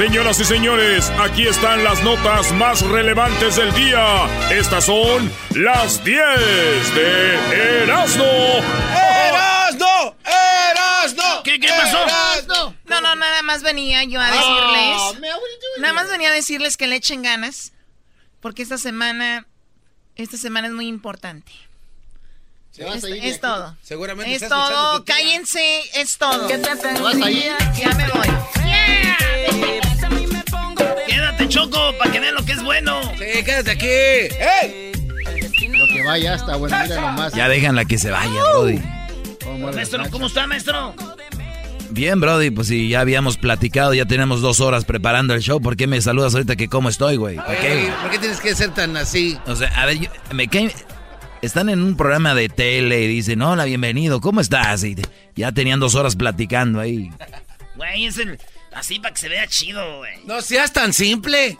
Señoras y señores, aquí están las notas más relevantes del día. Estas son las 10 de Erasmo. ¡Erasmo! ¡Erasmo! ¿Qué, qué pasó? No, no, nada más venía yo a Ah, decirles. nada más venía a decirles que le echen ganas. Porque esta semana. Esta semana es muy importante. ¿Se vas Es, a ir es todo. Seguramente Es todo. Cállense. Es todo. ¿Te vas a ir? Ya me voy. Quédate, Choco, para que vean lo que es bueno. Sí, quédate aquí. ¡Ey! Lo que vaya está bueno, mira nomás. Ya déjanla que se vaya, Brody. Maestro. ¿cómo está, maestro? Bien, Brody, pues si ya habíamos platicado, ya tenemos dos horas preparando el show. ¿Por qué me saludas ahorita que cómo estoy, güey? ¿Por qué? ¿Por qué tienes que ser tan así? O sea, a ver, yo- me cae... Están en un programa de tele y dicen, hola, bienvenido, ¿cómo estás? Y ya tenían dos horas platicando ahí. Güey, es el. Así para que se vea chido, güey. No seas tan simple.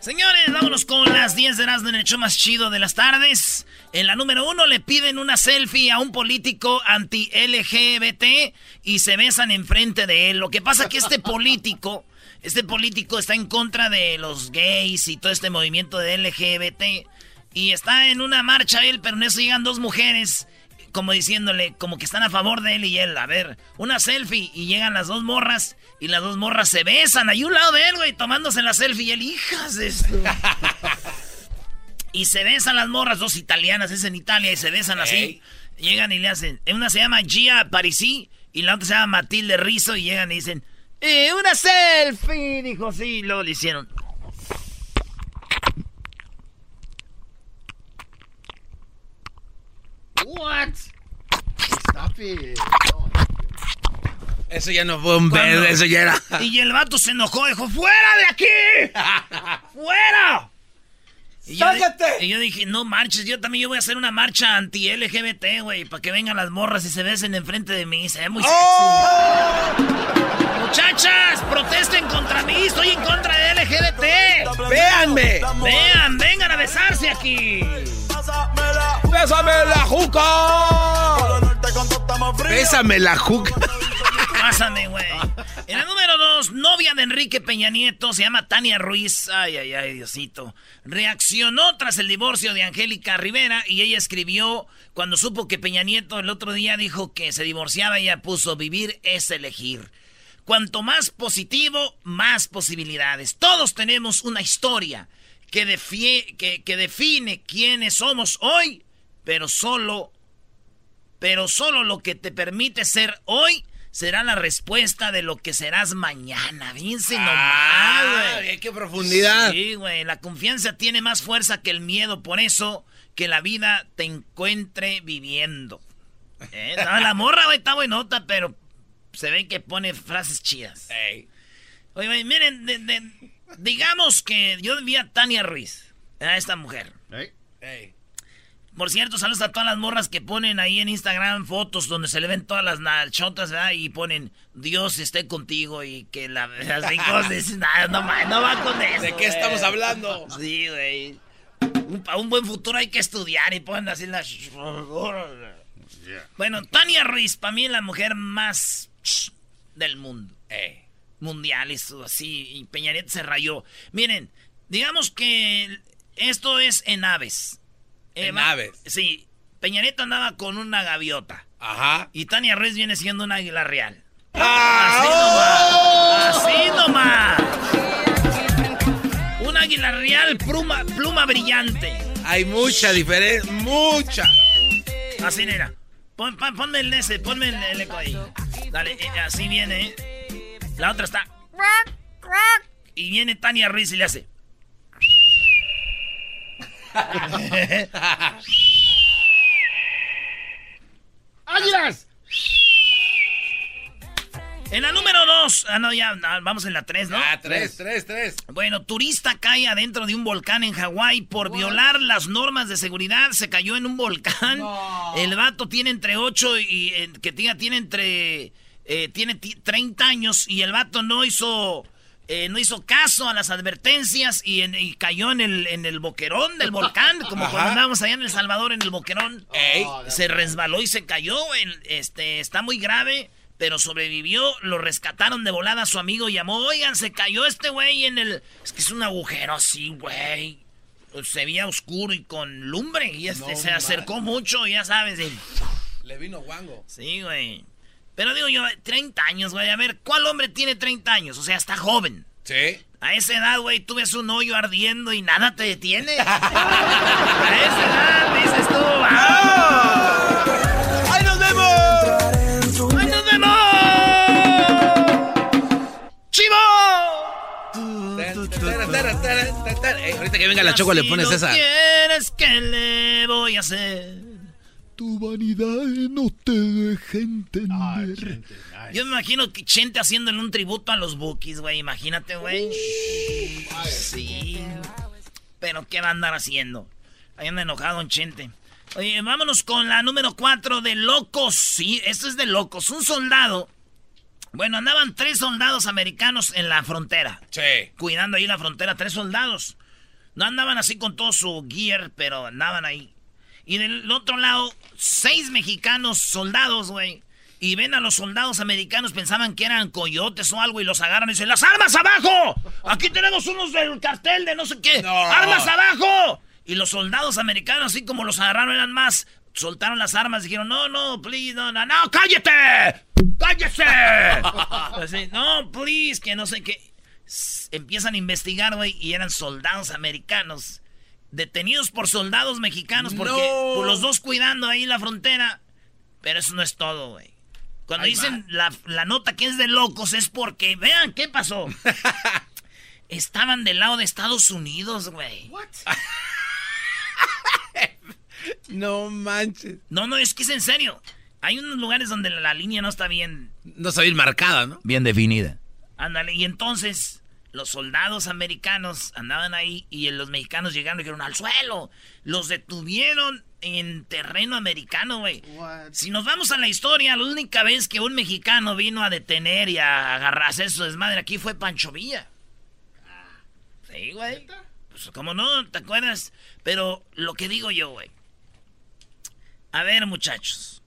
Señores, vámonos con las 10 de Erasmo en el show más chido de las tardes. En la número uno le piden una selfie a un político anti-LGBT y se besan enfrente de él. Lo que pasa que este político, este político está en contra de los gays y todo este movimiento de LGBT. Y está en una marcha él, pero en eso llegan dos mujeres como diciéndole, como que están a favor de él y él. A ver, una selfie y llegan las dos morras y las dos morras se besan ahí un lado de él, güey, tomándose la selfie y él, hijas de esto. y se besan las morras, dos italianas, es en Italia, y se besan así. Llegan y le hacen, una se llama Gia Parisi y la otra se llama Matilde Rizzo y llegan y dicen, ¡Eh, una selfie! Dijo, sí, y luego le hicieron. What? Stop it. Eso ya no fue un beso, eso ya era. Y el vato se enojó, dijo, ¡fuera de aquí! ¡Fuera! Y yo, y yo dije, no marches, yo también yo voy a hacer una marcha anti-LGBT, güey, para que vengan las morras y se besen enfrente de mí, se ve muy sexy. Muchachas, protesten contra mí, estoy en contra de LGBT. ¡Véanme! Vean, vengan a besarse aquí. ¡Bésame la juca! ¡Bésame la juca! Pásame, güey. En el número dos, novia de Enrique Peña Nieto, se llama Tania Ruiz. Ay, ay, ay, Diosito. Reaccionó tras el divorcio de Angélica Rivera y ella escribió, cuando supo que Peña Nieto el otro día dijo que se divorciaba, ella puso, vivir es elegir. Cuanto más positivo, más posibilidades. Todos tenemos una historia que, defie- que, que define quiénes somos hoy, pero solo pero solo lo que te permite ser hoy será la respuesta de lo que serás mañana. Fíjense Ah, nomás, qué profundidad. Sí, güey. La confianza tiene más fuerza que el miedo. Por eso, que la vida te encuentre viviendo. Eh, no, la morra, güey, está buenota, pero se ve que pone frases chidas. Oye, güey, miren, de- de- digamos que yo vi a Tania Ruiz, a esta mujer. Por cierto, saludos a todas las morras que ponen ahí en Instagram fotos donde se le ven todas las nachotas, ¿verdad? Y ponen Dios esté contigo y que la así cosas. Nada, no, no va con eso. ¿De qué estamos hablando? Sí, güey. Para un buen futuro hay que estudiar y ponen así las... Bueno, Tania Ruiz, para mí es la mujer más del mundo. Eh. Mundial, eso así. Y Peña Nieto se rayó. Miren, digamos que esto es en aves. Eh, en aves. Sí. Peña Nieto andaba con una gaviota. Ajá. Y Tania Ruiz viene siendo una águila real. ¡Ah! Así nomás. Así nomás. Un águila real, pluma, pluma brillante. Hay mucha diferencia, mucha. Así, era. Pon, ponme el ese, ponme el, eco ahí. Dale, eh, así viene. La otra está. Y viene Tania Ruiz y le hace. ¡Águilas! En la número dos. Ah, no, ya, vamos en la tres, ¿no? Ah, tres, tres, tres. Bueno, turista cae adentro de un volcán en Hawái por violar las normas de seguridad. Se cayó en un volcán. El vato tiene entre 8 y. Eh, que tiene entre. Eh, tiene 30 años y el vato no hizo. Eh, no hizo caso a las advertencias y, cayó en el, en el boquerón del volcán, como cuando andábamos allá en El Salvador en el boquerón. se resbaló y se cayó. este, está muy grave pero sobrevivió, lo rescataron de volada a su amigo, llamó, oigan, se cayó este güey en el... Es que es un agujero así, güey. Se veía oscuro y con lumbre y este se acercó mucho, ya sabes. Le vino guango. Sí, güey. Pero digo yo, 30 años, güey. A ver, ¿cuál hombre tiene 30 años? O sea, está joven. Sí. A esa edad, güey, tú ves un hoyo ardiendo y nada te detiene. a esa edad dices tú, ¡vamos! ¡Ahí nos vemos! ¡Ahí nos vemos! ¡Chivo! ahorita que venga la choco le pones esa. quieres que le voy a hacer? Tu vanidad no te deja entender. Yo me imagino que Chente haciéndole un tributo a los Bookies, güey. Imagínate, güey. Sí. Pero ¿qué va a andar haciendo? Ahí anda enojado en Chente. Oye, vámonos con la número 4 de locos. Sí, esto es de locos. Un soldado. Bueno, andaban tres soldados americanos en la frontera. Sí. Cuidando ahí la frontera, tres soldados. No andaban así con todo su gear, pero andaban ahí. Y del otro lado, seis mexicanos soldados, güey. Y ven a los soldados americanos, pensaban que eran coyotes o algo, y los agarran y dicen, ¡las armas abajo! Aquí tenemos unos del cartel de no sé qué. ¡Armas abajo! Y los soldados americanos, así como los agarraron, eran más. Soltaron las armas y dijeron, no, no, please, no, no, no, cállate. ¡Cállese! Así, no, please, que no sé qué. Empiezan a investigar, güey, y eran soldados americanos. Detenidos por soldados mexicanos, porque por los dos cuidando ahí la frontera. Pero eso no es todo, güey. Cuando dicen la, la, nota que es de locos es porque, vean, ¿qué pasó? Estaban del lado de Estados Unidos, güey. no manches. No, no, es que es en serio. Hay unos lugares donde la, línea no está bien. No está bien marcada, ¿no? Bien definida. Ándale, y entonces los soldados americanos andaban ahí y los mexicanos llegaron y dijeron al suelo. Los detuvieron en terreno americano, güey. Si nos vamos a la historia, la única vez que un mexicano vino a detener y a agarrar a su desmadre aquí fue Pancho Villa. Sí, güey. Pues como no, ¿te acuerdas? Pero lo que digo yo, güey. A ver, muchachos.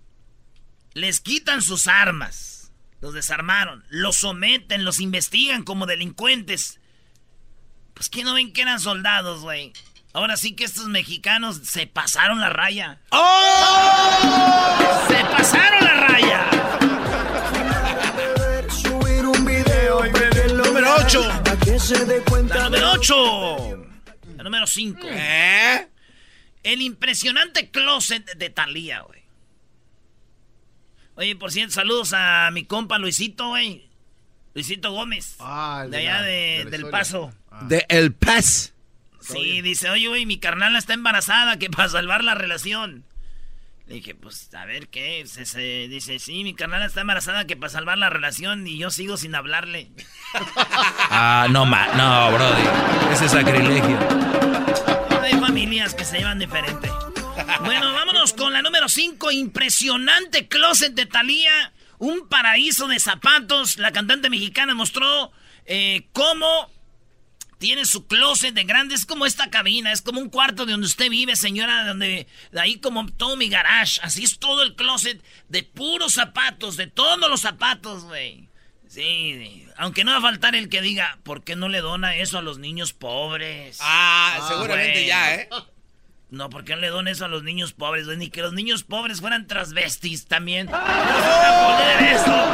Les quitan sus armas. Los desarmaron. Los someten, los investigan como delincuentes. Pues que no ven que eran soldados, güey. Ahora sí que estos mexicanos se pasaron la raya. ¡Oh! ¡Se pasaron la raya! Número 8. La número 8. La número 5. ¿Eh? El impresionante closet de Talía, güey. Oye, por cierto, saludos a mi compa Luisito, güey. Luisito Gómez. Ah, de, allá de, del Paso. Ah. De El Paz. Sí, dice, oye, güey, mi carnal está embarazada, que para salvar la relación. Le dije, pues, a ver, ¿qué? Se, se, dice, sí, mi carnal está embarazada, que para salvar la relación y yo sigo sin hablarle. ah, no, ma no, brody. Ese sacrilegio. Hay familias que se llevan diferente. Bueno, vámonos con la número 5. Impresionante closet de Thalía. Un paraíso de zapatos. La cantante mexicana mostró eh, cómo tiene su closet de grande, es como esta cabina, es como un cuarto de donde usted vive, señora, donde de ahí como todo mi garage, así es todo el closet de puros zapatos, de todos los zapatos, güey. Sí, aunque no va a faltar el que diga, ¿por qué no le dona eso a los niños pobres? Ah, seguramente ya, ¿eh? No, ¿por qué no le dona eso a los niños pobres, güey? Ni que los niños pobres fueran transvestis también. ¿Cómo se va a poner eso?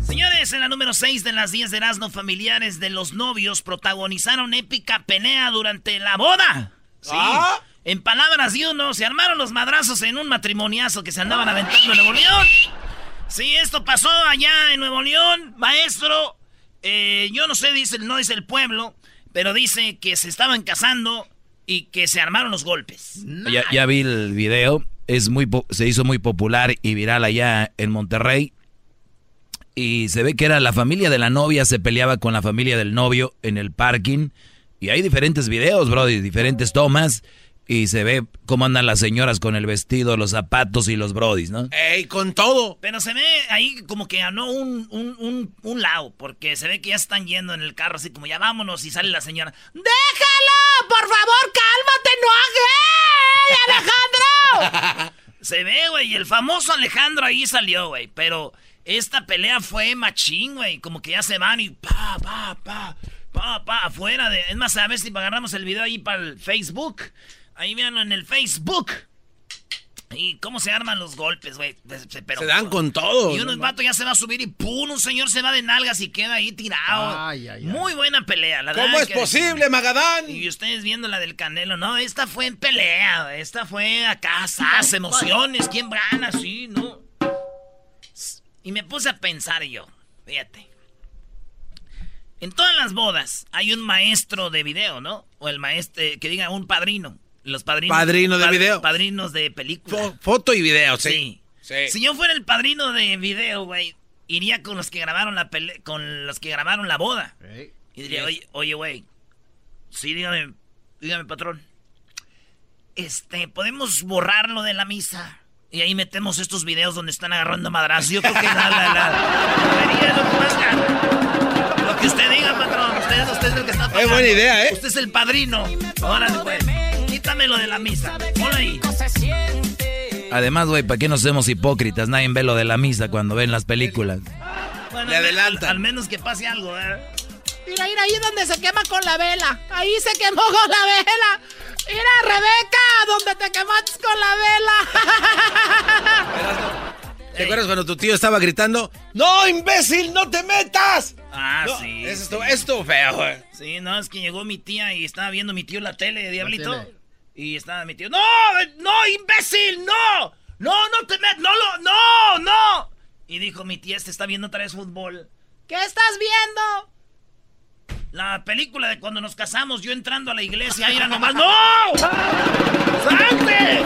Señores, en la número 6 de las 10 de Erasmo, familiares de los novios protagonizaron épica pelea durante la boda. Sí. ¿Ah? En palabras de uno, se armaron los madrazos en un matrimoniazo que se andaban aventando en Nuevo León. Sí, esto pasó allá en Nuevo León, maestro. Eh, yo no sé, dice, no dice el pueblo, pero dice que se estaban casando y que se armaron los golpes. Ya, ya vi el video, es muy se hizo muy popular y viral allá en Monterrey. Y se ve que era la familia de la novia se peleaba con la familia del novio en el parking. Y hay diferentes videos, bro, y diferentes tomas. Y se ve cómo andan las señoras con el vestido, los zapatos y los brodis, ¿no? ¡Ey, con todo! Pero se ve ahí como que ganó un, un, un, un lado, porque se ve que ya están yendo en el carro así como ya vámonos y sale la señora. ¡Déjalo! ¡Por favor, cálmate! ¡No hagas! ¡Alejandro! se ve, güey, y el famoso Alejandro ahí salió, güey. Pero esta pelea fue machín, güey. Como que ya se van y pa, pa, pa, pa, pa, afuera de... Es más, a ver si agarramos el video ahí para el Facebook. Ahí véanlo en el Facebook. Y cómo se arman los golpes, güey. Se, pero- Se dan con todo. y un vato ya se va a subir y ¡pum! Un señor se va de nalgas y queda ahí tirado. Ay, ay, ay. Muy buena pelea, la ¿Cómo verdad es que- posible, Magadán? Y ustedes viendo la del Canelo, no, esta fue en pelea, esta fue acá, sas, emociones, ¿quién gana? Sí, ¿no? Y me puse a pensar yo, fíjate. En todas las bodas hay un maestro de video, ¿no? O el maestro, que diga un padrino. Los padrinos. Padrino de video. Padrinos de película. Fo- foto y video, sí. Sí. Sí. Si yo fuera el padrino de video, güey, iría con los que grabaron la pele con los que grabaron la boda. Y diría, oye, oye, güey, sí, dígame, dígame, patrón. Este, podemos borrarlo de la misa. Y ahí metemos estos videos donde están agarrando madrazos. Yo creo que la, la, la, lo que usted diga, patrón. Usted, usted es el que está pagando. buena idea, ¿eh? Usted es el padrino. Órale, pues. Quítamelo de la misa. Ponlo ahí. Además, güey, ¿para qué nos hacemos hipócritas? Nadie ve lo de la misa cuando ven las películas. Bueno, Le adelantan. Al, al menos que pase algo, ¿eh? Mira, mira, ahí donde se quema con la vela. Ahí se quemó con la vela. Mira, Rebeca, donde te quemaste con la vela. ¿Te acuerdas cuando tu tío estaba gritando? ¡No, imbécil, no te metas! Ah, No, sí. Eso estuvo, eso estuvo feo, güey. Sí, no, es que llegó mi tía y estaba viendo mi tío la tele, Diablito. tele. Y estaba mi tío, ¡No! ¡No, imbécil! ¡No! ¡No, no te metas! ¡No, lo, no, no! Y dijo mi tía, este está viendo otra vez fútbol. ¿Qué estás viendo? La película de cuando nos casamos, yo entrando a la iglesia, era nomás, ¡No! ¡Salte!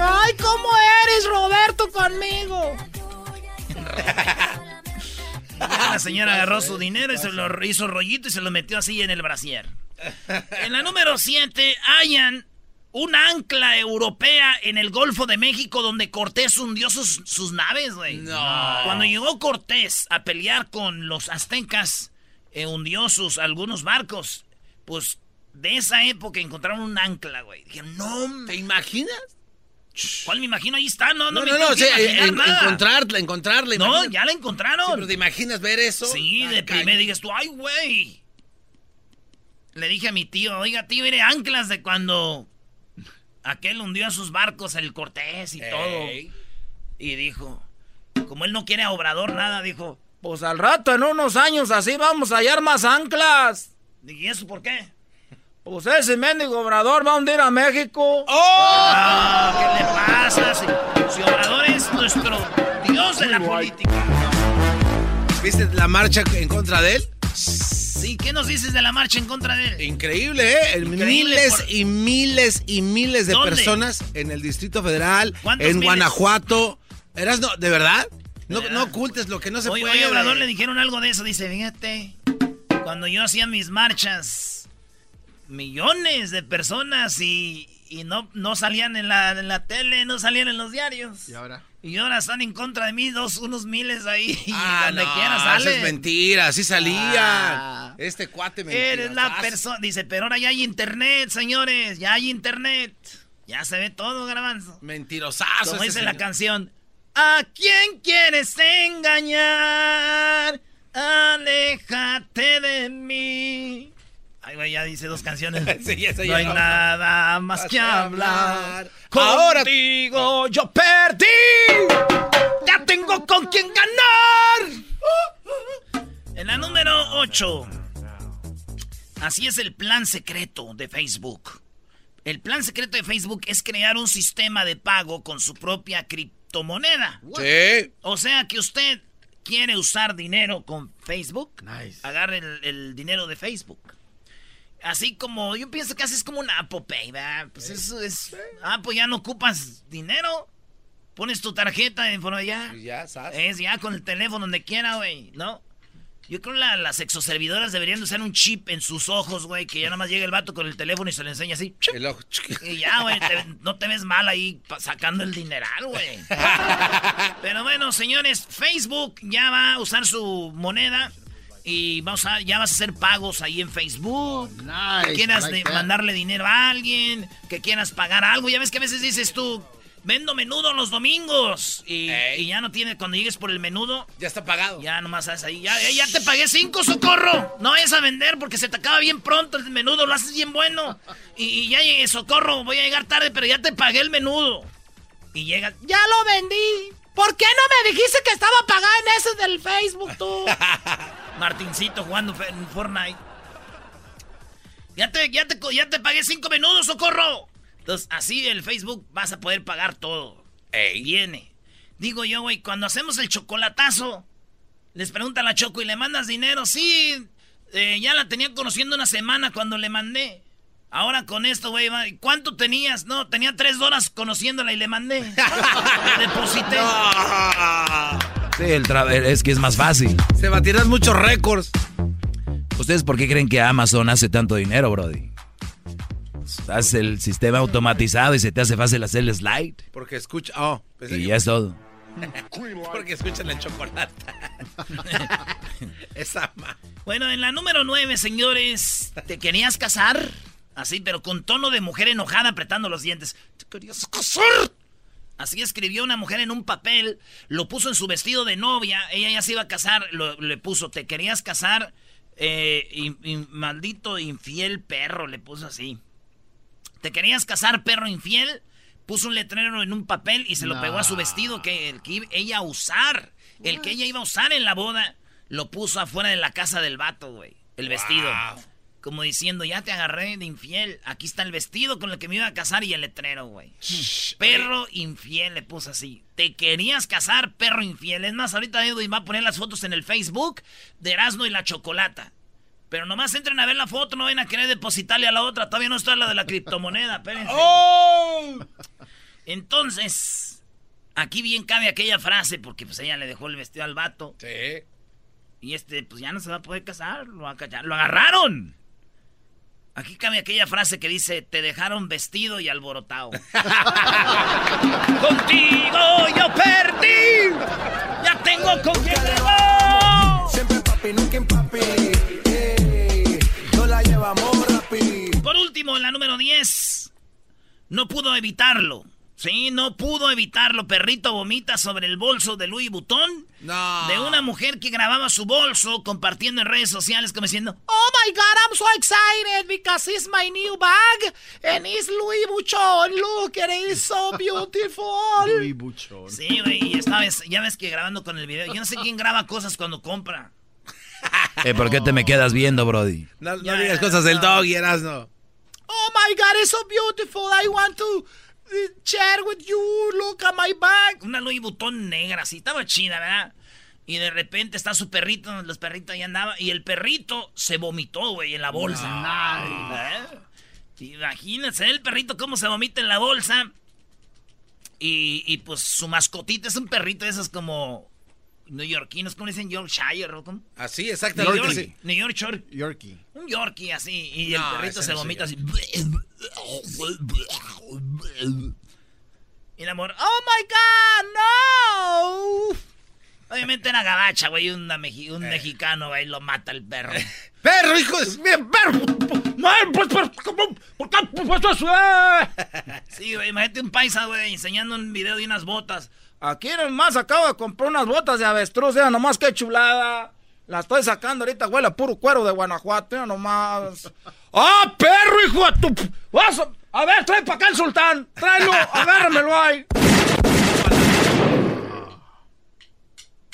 Ay, ¿cómo eres, Roberto, conmigo? La señora agarró su dinero y se lo hizo rollito y se lo metió así en el brasier. En la número 7, hayan una ancla europea en el Golfo de México donde Cortés hundió sus, sus naves, güey. No. Cuando llegó Cortés a pelear con los aztecas, eh, hundió sus algunos barcos. Pues de esa época encontraron un ancla, güey. Dijeron, no, ¿Te imaginas? ¿cuál me imagino? Ahí está, no, no, No, me no, no, que sí, en- nada. encontrarla, encontrarla. No, ya la Sí, encontraron. pero ¿te imaginas ver eso? Sí, Ah, de primera digas tú, ay, güey. Le dije a mi tío, oiga, tío, mire, anclas de cuando aquel hundió a sus barcos el Cortés y todo. Y dijo, como él no quiere a Obrador nada, dijo, pues al rato, en unos años así, vamos a hallar más anclas. ¿y eso por qué? Pues ese mendigo Obrador va a hundir a México. ¡Oh! Ah, ¿Qué le pasa? Si, si Obrador es nuestro dios de la política. ¿Viste la marcha en contra de él? Sí, ¿qué nos dices de la marcha en contra de él? Increíble, ¿eh? Increíble miles por- y miles y miles de ¿Dónde? personas en el Distrito Federal, ¿Cuántos en miles? Guanajuato. ¿Eras no? ¿De verdad? No, ocultes lo que no se puede. oye, Obrador le dijeron algo de eso. Dice, fíjate, cuando yo hacía mis marchas, millones de personas y, y no, no salían en la, en la tele, no salían en los diarios. ¿Y ahora? Y ahora están en contra de mí, dos, unos miles ahí. Y Ah, donde no, quiera eso salen. es mentira, así salían. Ah. Este cuate mentira. Eres la persona. Dice, pero ahora ya hay internet, señores. Ya hay internet. Ya se ve todo, garbanzo. Mentirosazo. Como dice la canción. ¿A quién quieres engañar? Aléjate de mí. Ay, güey, ya dice dos canciones. Sí, no hay no. nada más que hablar. Ahora- Contigo yo perdí. Ya tengo con quién ganar. En la número 8. Así es el plan secreto de Facebook. El plan secreto de Facebook es crear un sistema de pago con su propia criptomoneda. Sí. O sea que usted quiere usar dinero con Facebook. Nice. Agarre el, el dinero de Facebook. Así como, yo pienso que así es como una Apple Pay, ¿verdad? Pues eso es... Ah, pues ya no ocupas dinero. Pones tu tarjeta de forma ya. Y ya, ¿sabes? Es ya con el teléfono donde quiera, güey, ¿no? Yo creo que la- las exoservidoras deberían de usar un chip en sus ojos, güey, que ya nada más llega el vato con el teléfono y se le enseña así. El ojo. Y ya, güey, te- no te ves mal ahí sacando el dineral, güey. Pero bueno, señores, Facebook ya va a usar su moneda y vamos a, ya vas a hacer pagos ahí en Facebook. Nice, que quieras like de- mandarle dinero a alguien, que quieras pagar algo. Ya ves que a veces dices tú, vendo menudo los domingos. Y, ya no tiene, cuando llegues por el menudo, Ya está pagado. ya nomás haces ahí. Ya, ya te pagué cinco, socorro. No vayas a vender porque se te acaba bien pronto el menudo, lo haces bien bueno. Y, y ya llegué, socorro, voy a llegar tarde, pero ya te pagué el menudo. Y llega, Ya lo vendí. ¿Por qué no me dijiste que estaba pagada en ese del Facebook tú? Martincito jugando en Fortnite. Ya te, ya te, co- ya te pagué cinco menudos, socorro. Entonces, así el Facebook vas a poder pagar todo. Viene. Digo yo, güey, cuando hacemos el chocolatazo, les pregunta a la Choco y le mandas dinero. Sí, eh, ya la tenía conociendo una semana cuando le mandé. Ahora con esto, güey, ¿cuánto tenías? No, tenía tres horas conociéndola y le mandé. Deposité. Sí, el tra- es que es más fácil. Se batirán muchos récords. ¿Ustedes por qué creen que Amazon hace tanto dinero, Brody? Hace el sistema automatizado y se te hace fácil hacer el slide. Porque escucha. Oh, pensé Y que- ya es todo. Porque escuchan el chocolate. Esa ma. Bueno, en la número 9, señores, ¿te querías casar? Así, pero con tono de mujer enojada apretando los dientes. ¿Te querías casar? Así escribió una mujer en un papel, lo puso en su vestido de novia, ella ya se iba a casar, lo- le puso, ¿te querías casar? Eh, maldito infiel perro, le puso así. ¿Te querías casar, perro infiel? Puso un letrero en un papel y se lo No. pegó a su vestido que el que ella iba a usar. El que ella iba a usar en la boda, lo puso afuera de la casa del vato, güey. El vestido. Como diciendo, ya te agarré de infiel. Aquí está el vestido con el que me iba a casar y el letrero, güey. Perro infiel, le puso así. Te querías casar, perro infiel. Es más, ahorita Edwin va a poner las fotos en el Facebook de Erasmo y la Chocolata. Pero nomás entren a ver la foto, no vayan a querer depositarle a la otra. Todavía no está la de la criptomoneda, espérense. Entonces, aquí bien cabe aquella frase, porque pues ella le dejó el vestido al vato. Sí. Y este, pues ya no se va a poder casar, lo. ¡Lo agarraron! Aquí cabe aquella frase que dice, te dejaron vestido y alborotado. ¡Contigo yo perdí! ¡Ya tengo con quién! Siempre papi, nunca en papi. Ey, no la llevamos rapi. Por último, en la número 10, no pudo evitarlo. Sí, no pudo evitarlo. Perrito vomita sobre el bolso de Louis Vuitton. No. De una mujer que grababa su bolso compartiendo en redes sociales como diciendo... Oh my God, I'm so excited because it's my new bag and it's Louis Vuitton. Look, it is so beautiful. Louis Buchón. Sí, güey, y esta vez, ya ves que grabando con el video. Yo no sé quién graba cosas cuando compra. Eh, ¿Por qué te me quedas viendo, Brody? No, no Ya, digas cosas del no. dog y no. Oh my God, it's so beautiful. I want to share with you. Look at my bag. Una Louis Vuitton negra, así, estaba chida, ¿verdad? Y de repente está su perrito, los perritos ahí andaban, y el perrito se vomitó, güey, en la bolsa. ¿Eh? Imagínense el perrito cómo se vomita en la bolsa. Y, y, pues su mascotita es un perrito de esos como neoyorquinos, ¿cómo dicen? Yorkshire, ¿o cómo? Así, exactamente. York- sí. New York Short. Yorkie. Un Yorkie así, y el perrito se no vomita así. Y el amor, ¡Oh my God! ¡No! Obviamente era gabacha, güey. un mexicano, güey, lo mata el perro. ¡Perro, hijo de. ¡Perro! Sí, güey, imagínate un paisa, güey, enseñando un video de unas botas. Aquí nomás acabo de comprar unas botas de avestruz, ya nomás que chulada. La estoy sacando ahorita, huele a puro cuero de Guanajuato, ya nomás. ¡Ah, perro, hijo de tu... Vas a... ver, trae para acá el sultán. Tráelo, agárramelo ahí.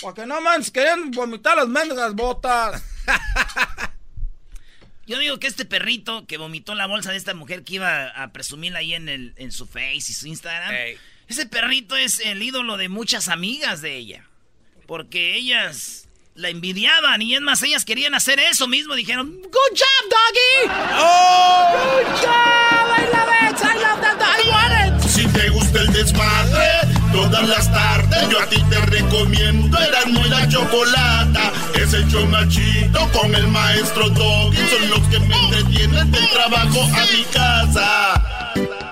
Porque no más querían vomitar las mendigas botas. Yo digo que este perrito que vomitó la bolsa de esta mujer que iba a presumirla ahí en, el, en su Face y su Instagram, ese perrito es el ídolo de muchas amigas de ella. Porque ellas la envidiaban y es más, ellas querían hacer eso mismo. Dijeron, Good job, doggy. Oh. Good job. I love it. I love that. I want it. Si te gusta el desmadre, todas las tardes yo a ti te recomiendo. Eras muy la chocolata. Es el machito con el maestro doggy. Son los que me entretienen del trabajo a mi casa.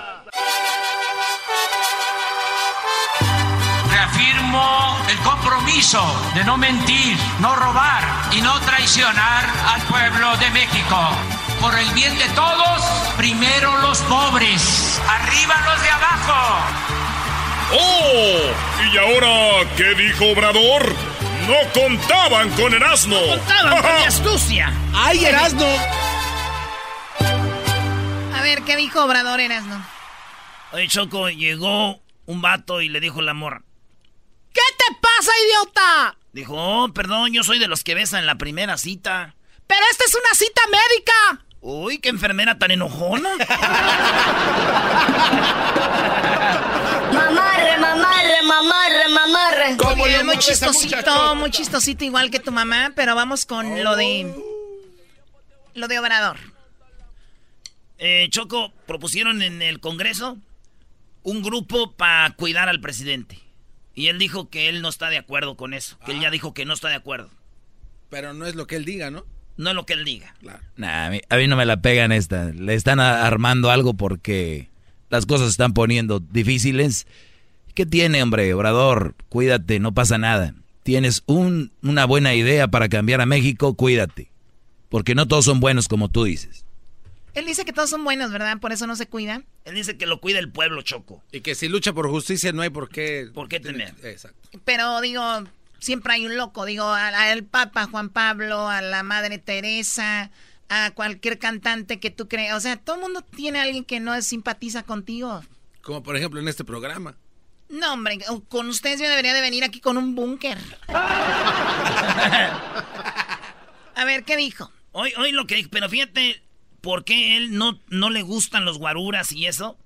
El compromiso de no mentir, no robar y no traicionar al pueblo de México. Por el bien de todos, primero los pobres, arriba los de abajo. ¡Oh! ¿Y ahora qué dijo Obrador? No contaban con Erasmo. No contaban con mi astucia. ¡Ay, Erasmo! A ver, ¿qué dijo Obrador Erasmo? Oye, Choco, llegó un vato y le dijo la morra. ¿Qué te pasa, idiota? Dijo, oh, perdón, yo soy de los que besan en la primera cita. Pero esta es una cita médica. Uy, qué enfermera tan enojona. mamarre, mamarre, mamarre, mamarre. Como muy chistosito, muy chistosito igual que tu mamá, pero vamos con lo de... Lo de Obrador. Eh, Choco, propusieron en el Congreso un grupo para cuidar al presidente. Y él dijo que él no está de acuerdo con eso. Que él ya ah. dijo que no está de acuerdo. Pero no es lo que él diga, ¿no? No es lo que él diga. Claro. a, mí, no me la pegan esta. Le están armando algo porque las cosas se están poniendo difíciles. ¿Qué tiene, hombre? Obrador, cuídate, no pasa nada. Tienes un, una buena idea para cambiar a México, cuídate. Porque no todos son buenos como tú dices. Él dice que todos son buenos, ¿verdad? Por eso no se cuida. Él dice que lo cuida el pueblo, Choco. Y que si lucha por justicia no hay por qué... ¿Por qué temer? Exacto. Pero digo, siempre hay un loco. Digo, al Papa Juan Pablo, a la Madre Teresa, a cualquier cantante que tú creas. O sea, todo el mundo tiene a alguien que no simpatiza contigo. Como por ejemplo en este programa. No, hombre, con ustedes yo debería de venir aquí con un búnker. a ver, ¿qué dijo? Hoy, hoy lo que dijo, pero fíjate, ¿por qué él no, no le gustan los guaruras y eso?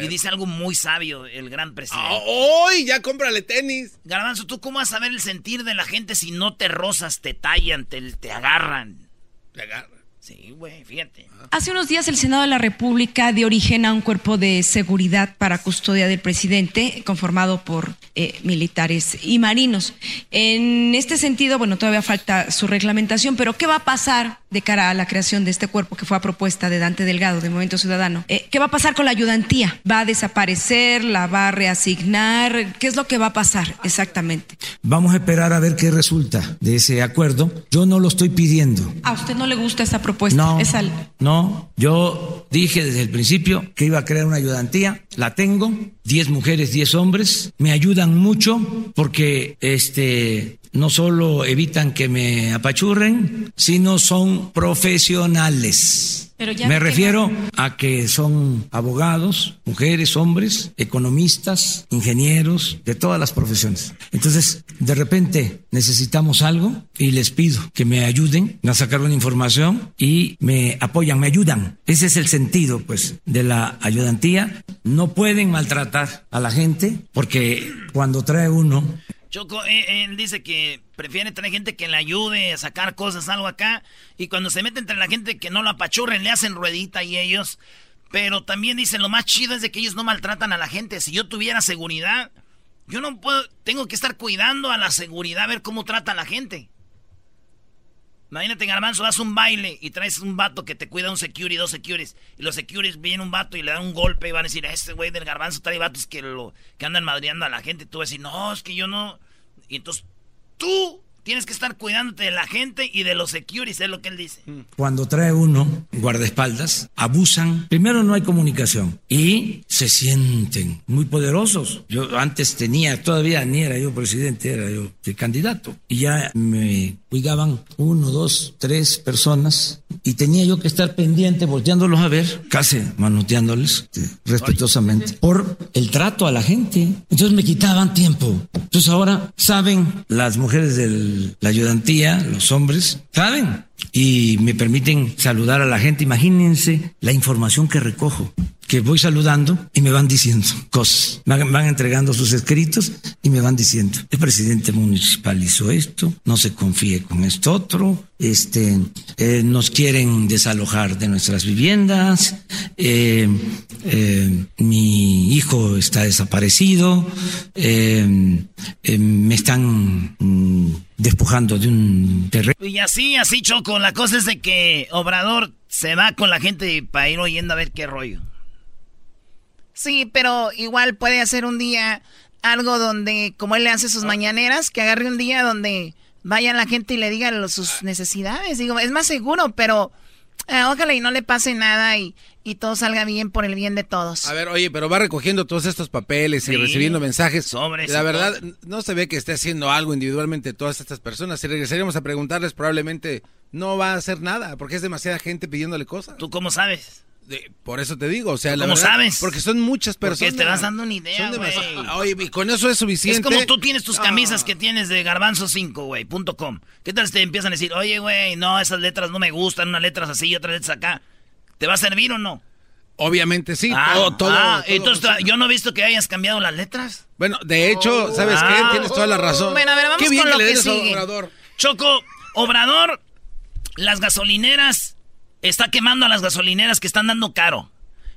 Y dice algo muy sabio el gran presidente. ¡Hoy! ya cómprale tenis. Garbanzo, ¿tú cómo vas a ver el sentir de la gente si no te rozas, te tallan, te, te agarran? Te agarran. Sí, güey, fíjate. Hace unos días el Senado de la República dio origen a un cuerpo de seguridad para custodia del presidente, conformado por eh, militares y marinos. En este sentido, bueno, todavía falta su reglamentación, pero ¿qué va a pasar de cara a la creación de este cuerpo que fue a propuesta de Dante Delgado, de Movimiento Ciudadano? Eh, ¿Qué va a pasar con la ayudantía? ¿Va a desaparecer? ¿La va a reasignar? ¿Qué es lo que va a pasar exactamente? Vamos a esperar a ver qué resulta de ese acuerdo. Yo no lo estoy pidiendo. ¿A usted no le gusta esa propuesta? No, no, yo dije desde el principio que iba a crear una ayudantía, la tengo, 10 mujeres, 10 hombres, me ayudan mucho porque este no solo evitan que me apachurren, sino son profesionales. Me refiero a que son abogados, mujeres, hombres, economistas, ingenieros, de todas las profesiones. Entonces, de repente necesitamos algo y les pido que me ayuden a sacar una información y me apoyan, me ayudan. Ese es el sentido, pues, de la ayudantía. No pueden maltratar a la gente porque cuando trae uno Choco, eh, él, dice que prefiere tener gente que le ayude a sacar cosas, algo acá. Y cuando se mete entre la gente que no lo apachurren, le hacen ruedita y ellos. Pero también dicen, lo más chido es de que ellos no maltratan a la gente. Si yo tuviera seguridad, yo no puedo, tengo que estar cuidando a la seguridad, a ver cómo trata a la gente. Imagínate, Garbanzo, das un baile y traes un vato que te cuida un security, dos securities. Y los securities vienen un vato y le dan un golpe y van a decir, este güey del Garbanzo trae vatos que, lo, que andan madreando a la gente. Tú vas a decir, no, es que yo no. Y entonces tú Tienes que estar cuidándote de la gente y de los securities, es lo que él dice. Cuando trae uno guardaespaldas, abusan. Primero no hay comunicación y se sienten muy poderosos. Yo antes tenía, todavía ni era yo presidente, era yo el candidato. Y ya me cuidaban uno, dos, tres personas y tenía yo que estar pendiente, volteándolos a ver, casi manoteándoles este, respetuosamente, por el trato a la gente. Entonces me quitaban tiempo. Entonces ahora saben las mujeres del la ayudantía, los hombres, saben, y me permiten saludar a la gente. Imagínense la información que recojo que voy saludando y me van diciendo cosas. Van, entregando sus escritos y me van diciendo, el presidente municipal hizo esto, no se confíe con esto otro, este, eh, nos quieren desalojar de nuestras viviendas, eh, eh, mi hijo está desaparecido, me están mm, despojando de un terreno. Y así, así, Choco, la cosa es de que Obrador se va con la gente para ir oyendo a ver qué rollo. Sí, pero igual puede hacer un día algo donde, como él le hace sus mañaneras, que agarre un día donde vaya la gente y le diga sus necesidades. Digo, es más seguro, pero eh, ojalá y no le pase nada y, y, todo salga bien por el bien de todos. A ver, oye, pero va recogiendo todos estos papeles y recibiendo mensajes. Sobre La verdad, no se ve que esté haciendo algo individualmente todas estas personas. Si regresaríamos a preguntarles, probablemente no va a hacer nada, porque es demasiada gente pidiéndole cosas. ¿Tú cómo sabes? De, por eso te digo, o sea, ¿Cómo verdad, sabes? Porque son muchas personas. Porque te vas dando una idea, güey. Oye, y con eso es suficiente. Es como tú tienes tus camisas que tienes de garbanzo 5, güey, punto com. ¿Qué tal si te empiezan a decir, oye, güey, no, esas letras no me gustan, unas letras así y otras letras acá? ¿Te va a servir o no? Obviamente sí. Ah, todo, todo, ah, todo entonces yo no he visto que hayas cambiado las letras. Bueno, de hecho, ¿sabes Ah. qué? Tienes toda la razón. Bueno, a ver, vamos Qué bien con que lo le que a sigue. Obrador. Choco, Obrador, las gasolineras, está quemando a las gasolineras que están dando caro.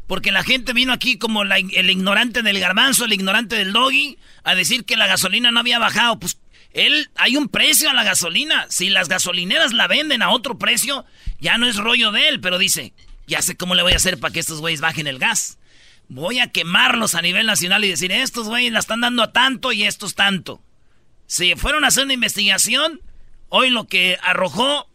Porque la gente vino aquí como el ignorante del garbanzo, el ignorante del doggy, a decir que la gasolina no había bajado. Pues él, hay un precio a la gasolina. Si las gasolineras la venden a otro precio, ya no es rollo de él, pero dice, ya sé cómo le voy a hacer para que estos güeyes bajen el gas. Voy a quemarlos a nivel nacional y decir, estos güeyes la están dando a tanto y estos tanto. Si fueron a hacer una investigación, hoy lo que arrojó,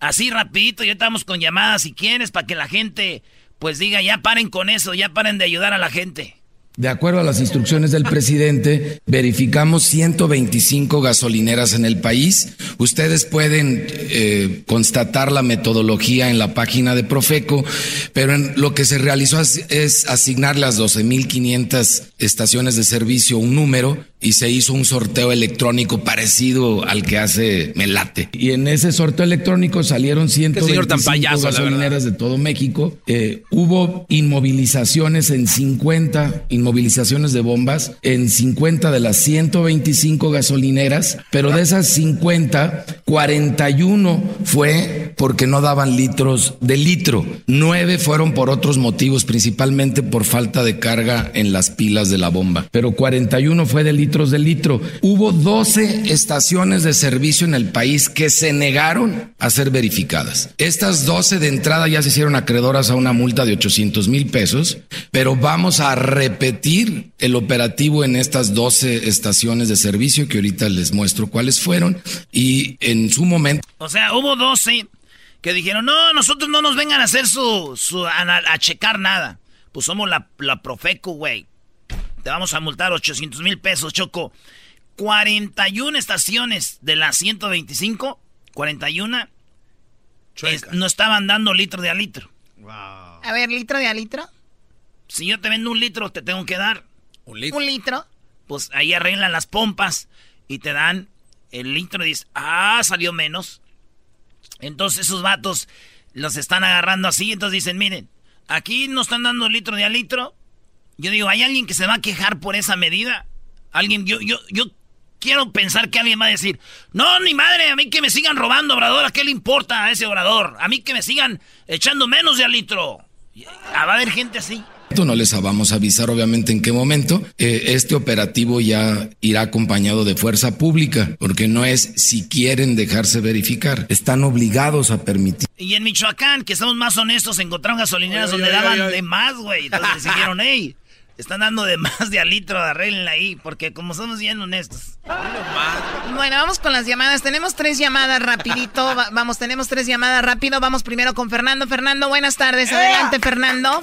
así rapidito, ya estamos con llamadas si quieres, para que la gente pues diga, ya paren con eso, ya paren de ayudar a la gente. De acuerdo a las instrucciones del presidente, verificamos 125 gasolineras en el país. Ustedes pueden eh, constatar la metodología en la página de Profeco, pero en lo que se realizó es, asignar las 12.500 estaciones de servicio un número y se hizo un sorteo electrónico parecido al que hace Melate. Y en ese sorteo electrónico salieron señor tan 125 payaso, gasolineras de todo México. Eh, hubo inmovilizaciones en 50, inmovilizaciones de bombas en 50 de las 125 gasolineras, pero de esas 50, 41 fue porque no daban litros de litro. Nueve fueron por otros motivos, principalmente por falta de carga en las pilas de la bomba, pero 41 fue de litros de litro. Hubo 12 estaciones de servicio en el país que se negaron a ser verificadas. Estas 12 de entrada ya se hicieron acreedoras a una multa de 800 mil pesos, pero vamos a repetir el operativo en estas 12 estaciones de servicio que ahorita les muestro cuáles fueron y en su momento O sea, hubo 12 que dijeron, no, nosotros no nos vengan a hacer su, su a, a checar nada. Pues somos la, la Profeco, güey. Te vamos a multar 800 mil pesos, Choco. 41 estaciones de las 125, 41, es- no estaban dando litro de a litro. A ver, litro de a litro. Si yo te vendo un litro, te tengo que dar un Un litro. Pues ahí arreglan las pompas y te dan el litro y dices, ah, salió menos. Entonces esos vatos los están agarrando así, entonces dicen, miren, aquí nos están dando litro de a litro. Yo digo, ¿hay alguien que se va a quejar por esa medida? Alguien, yo, yo, yo quiero pensar que alguien va a decir, no, ni madre, a mí que me sigan robando, Obrador, ¿a qué le importa a ese Obrador? A mí que me sigan echando menos de a litro. Ah, va a haber gente así. No les vamos a avisar obviamente en qué momento. Eh, este operativo ya irá acompañado de fuerza pública, porque no es si quieren dejarse verificar, están obligados a permitir. Y en Michoacán, que somos más honestos, encontraron gasolineras donde daban de más, güey. Entonces decidieron, hey, están dando de más de a litro, arreglenla ahí, porque como somos bien honestos. Bueno, vamos con las llamadas. Tenemos tres llamadas rapidito. vamos, tenemos tres llamadas rápido. Vamos primero con Fernando. Fernando, buenas tardes. Adelante, Fernando.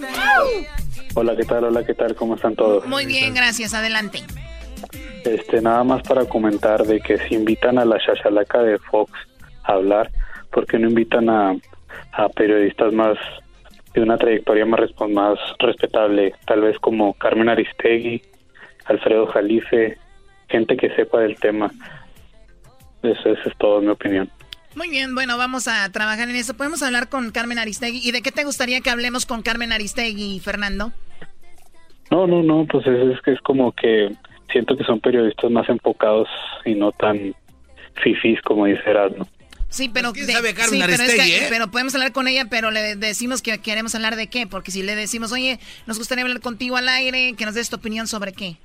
Hola, ¿qué tal? Hola, ¿qué tal? ¿Cómo están todos? Muy bien, gracias. Adelante. Este, nada más para comentar de que si invitan a la chachalaca de Fox a hablar, ¿por qué no invitan a, a periodistas más de una trayectoria más, más respetable, tal vez como Carmen Aristegui, Alfredo Jalife, gente que sepa del tema. Eso, eso es todo mi opinión. Muy bien, bueno, vamos a trabajar en eso. ¿Podemos hablar con Carmen Aristegui? ¿Y de qué te gustaría que hablemos con Carmen Aristegui, Fernando? No, no, no, pues es, es que es como que siento que son periodistas más enfocados y no tan fifís como dice Erasmo. Sí, pero, pues, ¿eh? pero, podemos hablar con ella, pero le decimos que queremos hablar de qué, porque si le decimos, oye, nos gustaría hablar contigo al aire, que nos des tu opinión sobre qué.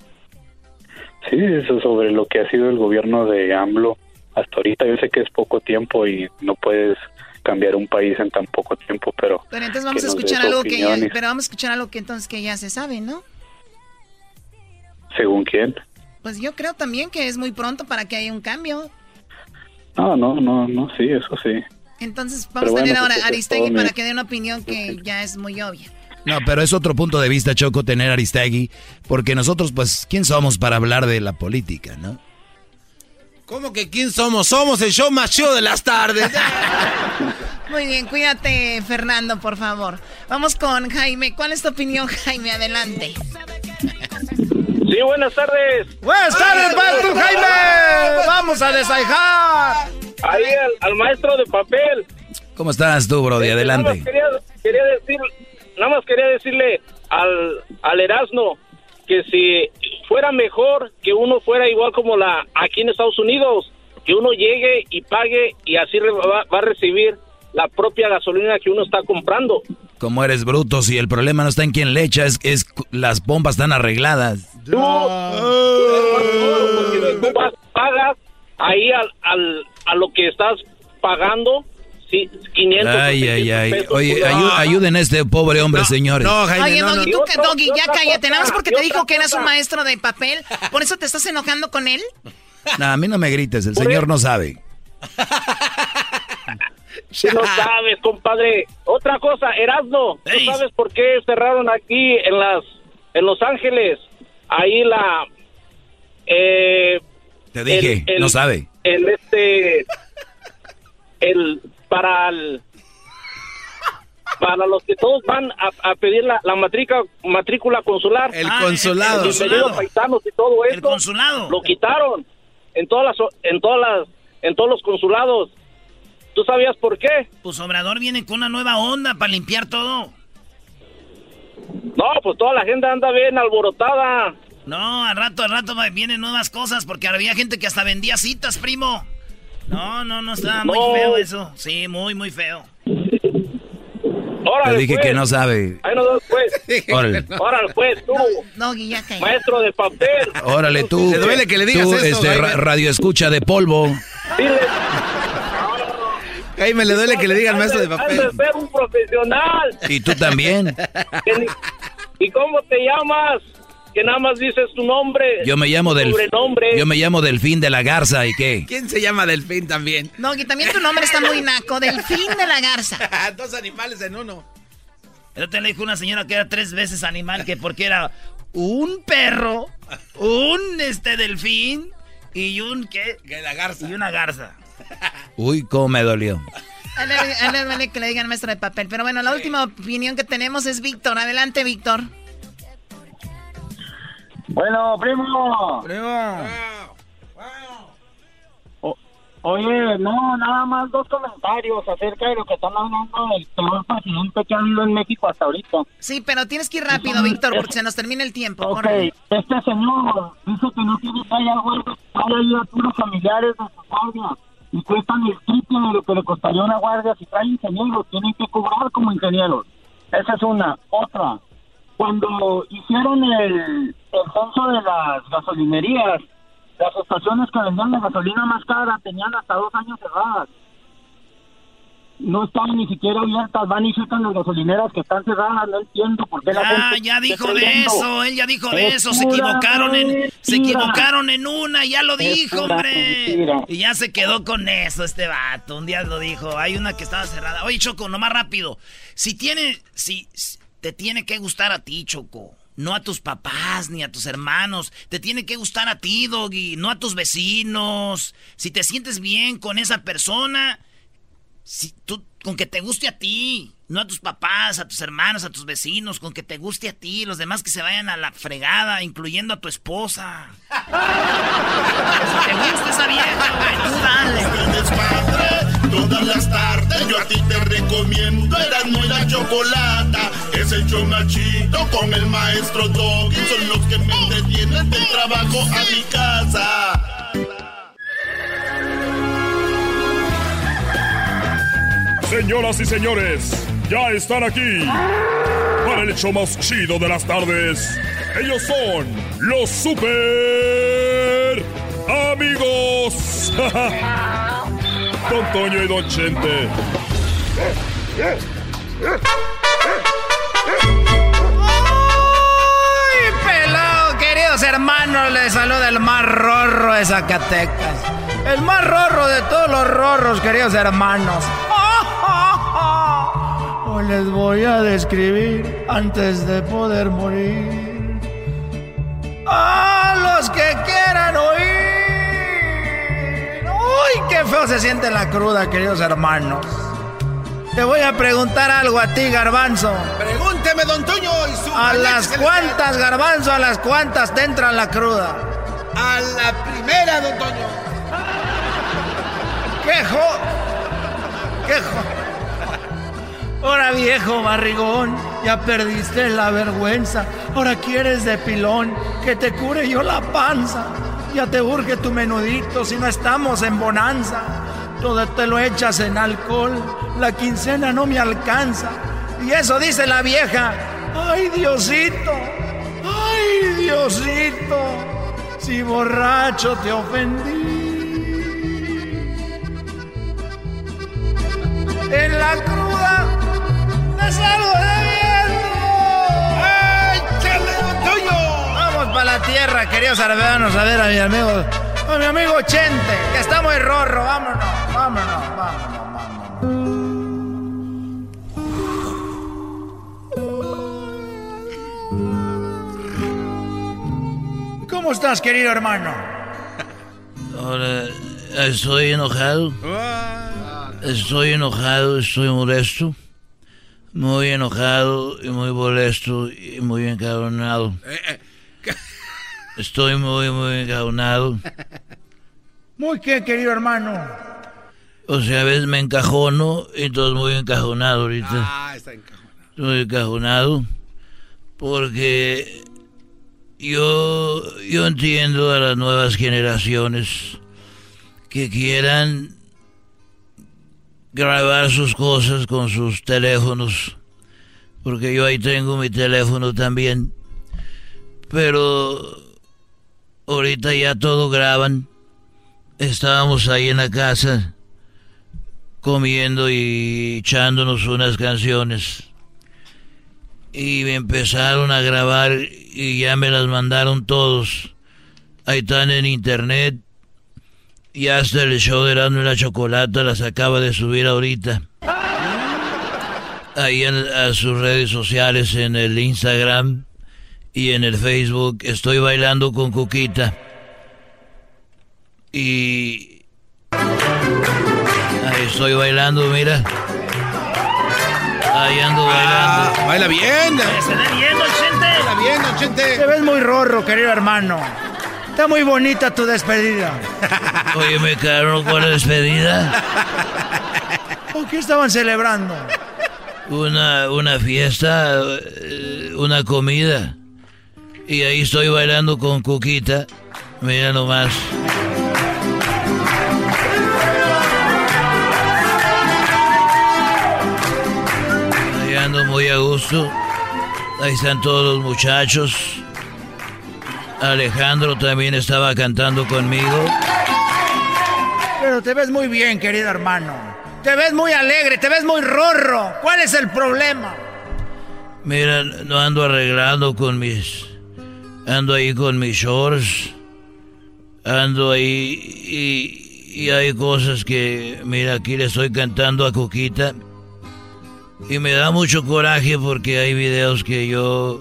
Sí, eso sobre lo que ha sido el gobierno de AMLO hasta ahorita. Yo sé que es poco tiempo y no puedes cambiar un país en tan poco tiempo, pero... Pero entonces vamos a escuchar algo que ya, pero vamos a escuchar algo que entonces que ya se sabe, ¿no? ¿Según quién? Pues yo creo también que es muy pronto para que haya un cambio. No, no, no, no, sí, eso sí. Entonces vamos a tener ahora a Aristegui para que dé una opinión que ya es muy obvia. No, pero es otro punto de vista, Choco, tener a Aristegui, porque nosotros, pues, ¿quién somos para hablar de la política, no? ¿Cómo que quién somos? Somos el show más chido de las tardes. Muy bien, cuídate, Fernando, por favor. Vamos con Jaime. ¿Cuál es tu opinión, Jaime? Adelante. Sí, buenas tardes. Buenas tardes, maestro Jaime. Vamos a desaijar. Ahí al, maestro de papel. ¿Cómo estás tú, Brody? Adelante. Nada más quería, quería decir, nada más quería decirle al, al Erasmo que si fuera mejor que uno fuera igual como la aquí en Estados Unidos, que uno llegue y pague y así va, va a recibir la propia gasolina que uno está comprando. Como eres bruto, si el problema no está en quién le echa, es, es las bombas están arregladas. Tú, pagas ahí al, al, a lo que estás pagando, sí, 500. Ay, ay, ay. Oye, ayuden a este pobre hombre, señores. No, Jaime, Oye, Doggy, tú, Doggy, ya cállate. Nada más porque te dijo que eras un maestro de papel. ¿Por eso te estás enojando con él? No, a mí no me grites, el señor no sabe. Si no sabes, compadre. Otra cosa, Erasmo, ¿tú sabes por qué cerraron aquí en las en Los Ángeles? Ahí la eh, Te dije, no sabe. El este el para el para los que todos van a, pedir la, la matrícula, matrícula consular. El ah, consulado. El, paisanos y todo eso. El consulado. Lo quitaron en todas las en todas las en todos los consulados. ¿Tú sabías por qué? Pues Obrador viene con una nueva onda para limpiar todo. No, pues toda la gente anda bien alborotada. No, al rato, al rato vienen nuevas cosas porque había gente que hasta vendía citas, primo. No, no, no, estaba muy feo eso. Sí, muy, muy feo. Te dije que pues. no sabe. Ahí nos pues. Órale. Órale, pues, tú. No, Maestro de papel. Órale, tú. Le duele que le digas tú, eso, este, radio escucha de polvo. Dile, Ay, me le duele que le diga al maestro de papel. de ser un profesional. Y tú también. ¿Y cómo te llamas? Que nada más dices tu nombre. Yo me llamo del. Yo me llamo Delfín de la Garza y qué. ¿Quién se llama Delfín también? No, que también tu nombre está muy naco. Delfín de la Garza. Dos animales en uno. Yo te le dijo una señora que era tres veces animal, que porque era un perro, un este delfín y un qué? La garza. Y una garza. Uy, cómo me dolió. A él vale que le digan maestro de papel. Pero bueno, la última opinión que tenemos es Víctor. Adelante, Víctor. Bueno, primo. Primo. oye, no, nada más dos comentarios acerca de lo que están hablando del peor presidente que ha habido en México hasta ahorita. Sí, pero tienes que ir rápido, Víctor, porque se nos termina el tiempo. Ok, este señor dice que no tiene que ir a hay a puros familiares de su familia y cuestan el triple de lo que le costaría una guardia si trae ingenieros, tienen que cobrar como ingenieros. Esa es una. Otra, cuando hicieron el, el censo de las gasolinerías, las estaciones que vendían la gasolina más cara tenían hasta dos años cerradas. No están ni siquiera abiertas, van y checan las gasolineras que están cerradas, no entiendo por qué la Ah, gente ya dijo de eso, él ya dijo de Es eso, se equivocaron en, se equivocaron en una, ya lo Es dijo, hombre. mentira. Y ya se quedó con eso este vato, un día lo dijo, hay una que estaba cerrada. Oye, Choco, nomás rápido, si tiene, si- te tiene que gustar a ti, Choco. No a tus papás ni a tus hermanos. Te tiene que gustar a ti, Doggy. No a tus vecinos. Si te sientes bien con esa persona, si tú, con que te guste a ti, no a tus papás, a tus hermanos, a tus vecinos, con que te guste a ti, los demás que se vayan a la fregada, incluyendo a tu esposa. si te gusta esa vieja, dale. todas las tardes. Yo a ti te recomiendo. Es el show machito con el maestro Doggy. Son los que me entretienen del trabajo a mi casa. Señoras y señores, ya están aquí para el hecho más chido de las tardes. Ellos son los super amigos. Don Toño y Don Chente. Hermanos, les saluda el más rorro de Zacatecas. El más rorro de todos los rorros, queridos hermanos. Hoy les voy a describir antes de poder morir. A los que quieran oír. ¡Uy, qué feo se siente la cruda, queridos hermanos! Te voy a preguntar algo a ti, Garbanzo. Pregúnteme, don Toño, y su ¿A las cuantas, Garbanzo, a las cuantas te entra la cruda? A la primera, don Toño. ¡Quejo! ¡Quejo! Ahora viejo barrigón, ya perdiste la vergüenza. Ahora quieres de pilón que te cure yo la panza. Ya te urge tu menudito si no estamos en bonanza. Todo te lo echas en alcohol, la quincena no me alcanza. Y eso dice la vieja. ¡Ay, Diosito! ¡Ay, Diosito! Si borracho te ofendí. En la cruda te salgo bebiendo. ¡Ay, chale, Toño! Vamos para la tierra, queridos arbedanos, a ver a mi amigo, a mi amigo Chente, que está muy rorro. Vámonos, vámonos, vámonos, ¿Cómo estás, querido hermano? Ahora, estoy enojado. Estoy enojado, estoy molesto. Muy enojado y muy molesto y muy encabronado. Estoy muy, muy encabronado. Muy qué, querido hermano. O sea, a veces me encajono y entonces muy encajonado ahorita. Ah, está encajonado. Estoy encajonado porque yo, yo entiendo a las nuevas generaciones que quieran grabar sus cosas con sus teléfonos, porque yo ahí tengo mi teléfono también, pero ahorita ya todo graban. Estábamos ahí en la casa comiendo y echándonos unas canciones. Y me empezaron a grabar y ya me las mandaron todos. Ahí están en internet. Y hasta el show de Erasmo la Chocolata las acaba de subir ahorita. Ahí en, sus redes sociales, en el Instagram y en el Facebook. Estoy bailando con Cuquita. Y... Ahí estoy bailando, mira. Ahí ando bailando. Ah, baila bien. Se ve bien, don Chente. Baila bien, don Chente. Te ves muy rorro, querido hermano. Está muy bonita tu despedida. Oye, me quedaron con la despedida. ¿O qué estaban celebrando? Una, una fiesta, eh, una comida. Y ahí estoy bailando con Cuquita. Mira nomás. Muy a gusto. Ahí están todos los muchachos. Alejandro también estaba cantando conmigo. Pero te ves muy bien, querido hermano. Te ves muy alegre, te ves muy rorro. ¿Cuál es el problema? Mira, no ando arreglando con mis... Ando ahí con mis shorts. Ando ahí y, y hay cosas que... Mira, aquí le estoy cantando a Coquita. Y me da mucho coraje porque hay videos que yo...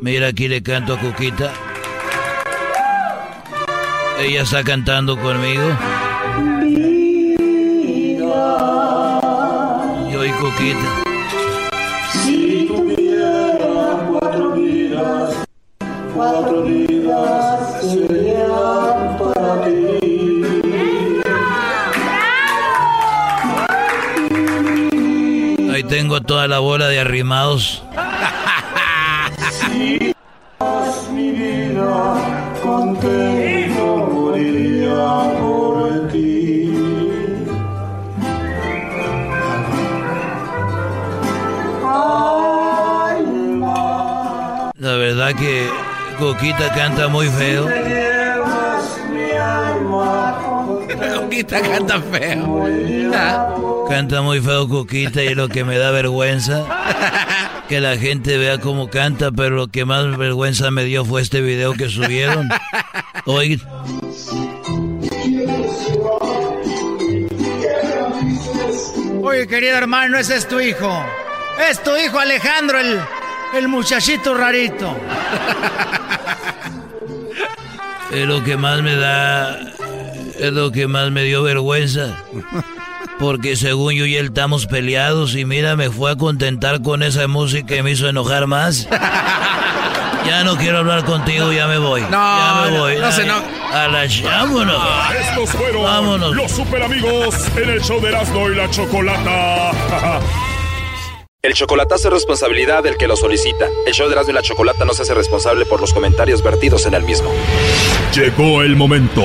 Mira, aquí le canto a Coquita. Ella está cantando conmigo. Yo y. Si tuviera cuatro vidas, cuatro vidas Tengo toda la bola de arrimados. Si das mi vida, contento moriría por ti. Ay, La verdad que Coquita canta muy feo. Coquita canta feo. Canta muy feo Coquita y lo que me da vergüenza que la gente vea cómo canta, pero lo que más vergüenza me dio fue este video que subieron. Oye, Oye, querido hermano, ese es tu hijo. Es tu hijo Alejandro, el, el muchachito rarito. es lo que más me da, es lo que más me dio vergüenza. Porque según yo y él estamos peleados y mira, me fue a contentar con esa música y me hizo enojar más. Ya no quiero hablar contigo, ya me voy. No, ya me no, voy. no se Ay, no- A la vámonos. Estos fueron Vámonos. los super amigos en el show de Erasmo y la Chocolata. El chocolatazo es responsabilidad del que lo solicita. El show de Erasmo y la Chocolata no se hace responsable por los comentarios vertidos en el mismo. Llegó el momento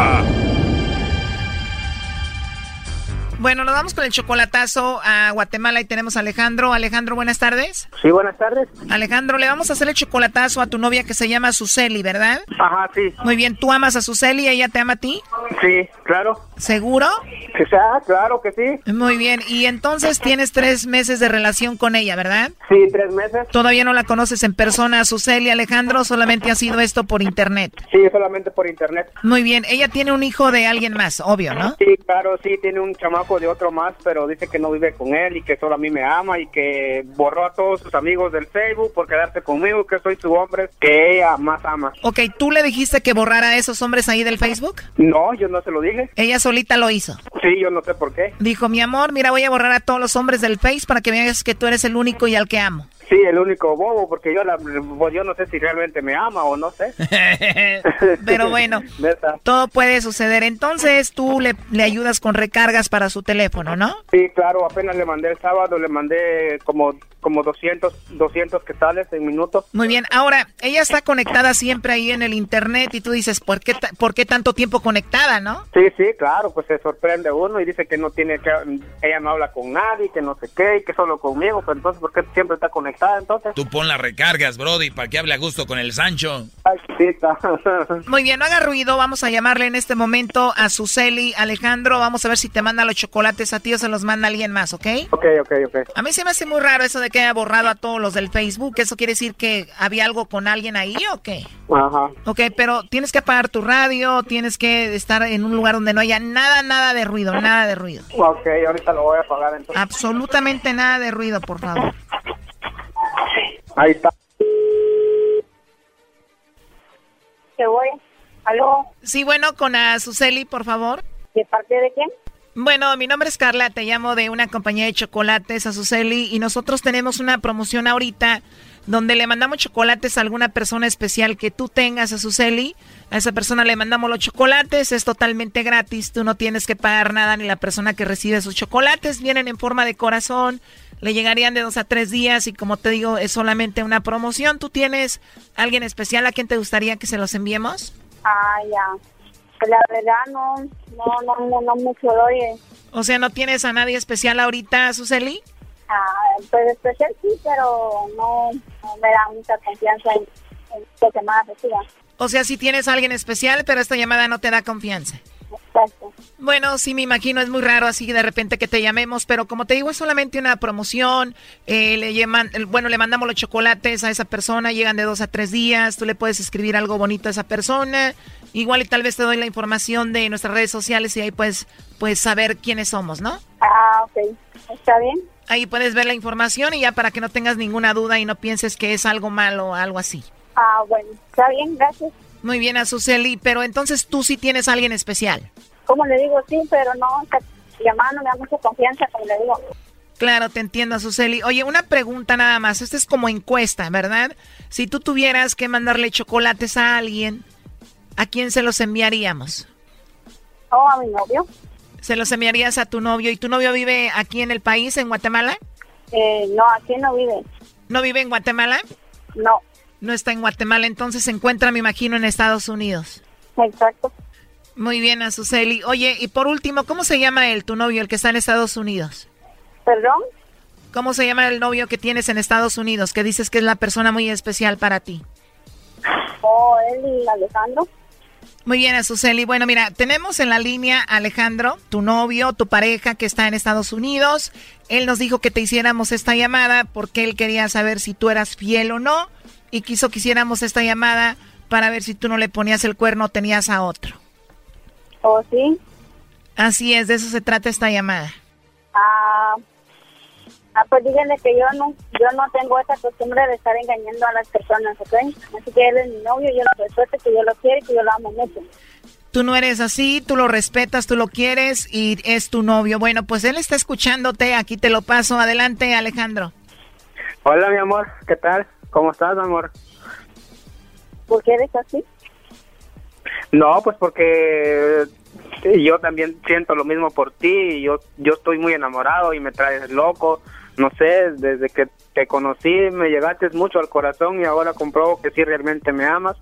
Bueno, nos vamos con el chocolatazo a Guatemala y tenemos a Alejandro. Alejandro, buenas tardes. Sí, buenas tardes. Alejandro, le vamos a hacer el chocolatazo a tu novia que se llama Suseli, ¿verdad? Ajá, sí. Muy bien, ¿tú amas a Suseli y ella te ama a ti? Sí, claro. ¿Seguro? Que sea, claro que sí. Muy bien, y entonces tienes tres meses de relación con ella, ¿verdad? Sí, tres meses. Todavía no la conoces en persona, Suseli, Alejandro, solamente ha sido esto por internet. Sí, solamente por internet. Muy bien, ella tiene un hijo de alguien más, obvio, ¿no? Sí, claro, sí, tiene un chamaco de otro más, pero dice que no vive con él y que solo a mí me ama y que borró a todos sus amigos del Facebook por quedarse conmigo, que soy su hombre que ella más ama. Ok, ¿tú le dijiste que borrara a esos hombres ahí del Facebook? No, yo no se lo dije. Ella solita lo hizo. Sí, yo no sé por qué. Dijo, mi amor, mira, voy a borrar a todos los hombres del Face para que veas que tú eres el único y al que amo. Sí, el único bobo, porque yo, la, pues yo no sé si realmente me ama o no sé. Pero bueno, todo puede suceder. Entonces tú le, le ayudas con recargas para su teléfono, ¿no? Sí, claro, apenas le mandé el sábado, le mandé como, como 200, 200 quetzales en minutos. Muy bien, ahora, ella está conectada siempre ahí en el internet y tú dices, ¿por qué, ta- ¿por qué tanto tiempo conectada, no? Sí, sí, claro, pues se sorprende uno y dice que no tiene que, ella no habla con nadie, que no sé qué, y que solo conmigo, pero entonces, ¿por qué siempre está conectada entonces? Tú pon las recargas, Brody, para que hable a gusto con el Sancho. Ay, chiquita. Muy bien, no haga ruido, vamos a llamarle en este momento a Suseli Alejandro, vamos a ver si te manda los chocolates a ti o se los manda alguien más, ¿ok? ok, ok, ok. A mí se me hace muy raro eso de que haya borrado a todos los del Facebook, ¿eso quiere decir que había algo con alguien ahí o qué? Ajá. Ok, pero tienes que apagar tu radio, tienes que estar en un lugar donde no haya nada, nada de ruido, nada de ruido. Ok, ahorita lo voy a apagar entonces. Absolutamente nada de ruido, por favor. Ahí está. ¿Qué voy? ¿Aló? Sí, bueno, con a Suseli, por favor. ¿De parte de quién? Bueno, mi nombre es Carla, te llamo de una compañía de chocolates, Azuceli, y nosotros tenemos una promoción ahorita donde le mandamos chocolates a alguna persona especial que tú tengas, Azuceli. A esa persona le mandamos los chocolates, es totalmente gratis, tú no tienes que pagar nada ni la persona que recibe sus chocolates, vienen en forma de corazón, le llegarían de dos a tres días y como te digo, es solamente una promoción. ¿Tú tienes alguien especial a quien te gustaría que se los enviemos? Ah, ya. La verdad no, no, no, no, no mucho doy. eh. O sea, ¿no tienes a nadie especial ahorita, Suseli? Ah, pues especial sí, pero no, no me da mucha confianza en, en lo que más reciba. O sea, sí tienes a alguien especial, pero esta llamada no te da confianza. Exacto. Bueno, sí me imagino, es muy raro así de repente que te llamemos, pero como te digo, es solamente una promoción. eh, le llaman, bueno, le mandamos los chocolates a esa persona, llegan de dos a tres días, tú le puedes escribir algo bonito a esa persona. Igual y tal vez te doy la información de nuestras redes sociales y ahí puedes, puedes saber quiénes somos, ¿no? Ah, ok. ¿Está bien? Ahí puedes ver la información y ya para que no tengas ninguna duda y no pienses que es algo malo o algo así. Ah, bueno. Está bien, gracias. Muy bien, Azuceli, pero entonces tú sí tienes a alguien especial. Como le digo, sí, pero no, no me da mucha confianza, como le digo. Claro, te entiendo, Azuceli. Oye, una pregunta nada más. Esta es como encuesta, ¿verdad? Si tú tuvieras que mandarle chocolates a alguien, ¿a quién se los enviaríamos? Oh, a mi novio. ¿Se los enviarías a tu novio? ¿Y tu novio vive aquí en el país, en Guatemala? Eh, no, aquí no vive. ¿No vive en Guatemala? No. No está en Guatemala, entonces se encuentra, me imagino, en Estados Unidos. Exacto. Muy bien, Azuceli. Oye, y por último, ¿cómo se llama él, tu novio, el que está en Estados Unidos? ¿Perdón? ¿Cómo se llama el novio que tienes en Estados Unidos, que dices que es la persona muy especial para ti? Oh, él, Alejandro. Muy bien, Azuceli. Bueno, mira, tenemos en la línea a Alejandro, tu novio, tu pareja que está en Estados Unidos. Él nos dijo que te hiciéramos esta llamada porque él quería saber si tú eras fiel o no y quiso que hiciéramos esta llamada para ver si tú no le ponías el cuerno o tenías a otro. ¿Oh, sí? Así es, de eso se trata esta llamada. Ah, ah, pues díganle que yo no, yo no tengo esa costumbre de estar engañando a las personas, ¿ok? Así que él es mi novio, yo lo respeto, que yo lo quiero y que yo lo amo mucho. Tú no eres así, tú lo respetas, tú lo quieres y es tu novio. Bueno, pues él está escuchándote, aquí te lo paso. Adelante, Alejandro. Hola, mi amor, ¿qué tal? ¿Cómo estás, amor? ¿Por qué eres así? No, pues porque yo también siento lo mismo por ti. Yo, yo estoy muy enamorado y me traes loco. No sé, desde que te conocí me llegaste mucho al corazón y ahora compruebo que sí realmente me amas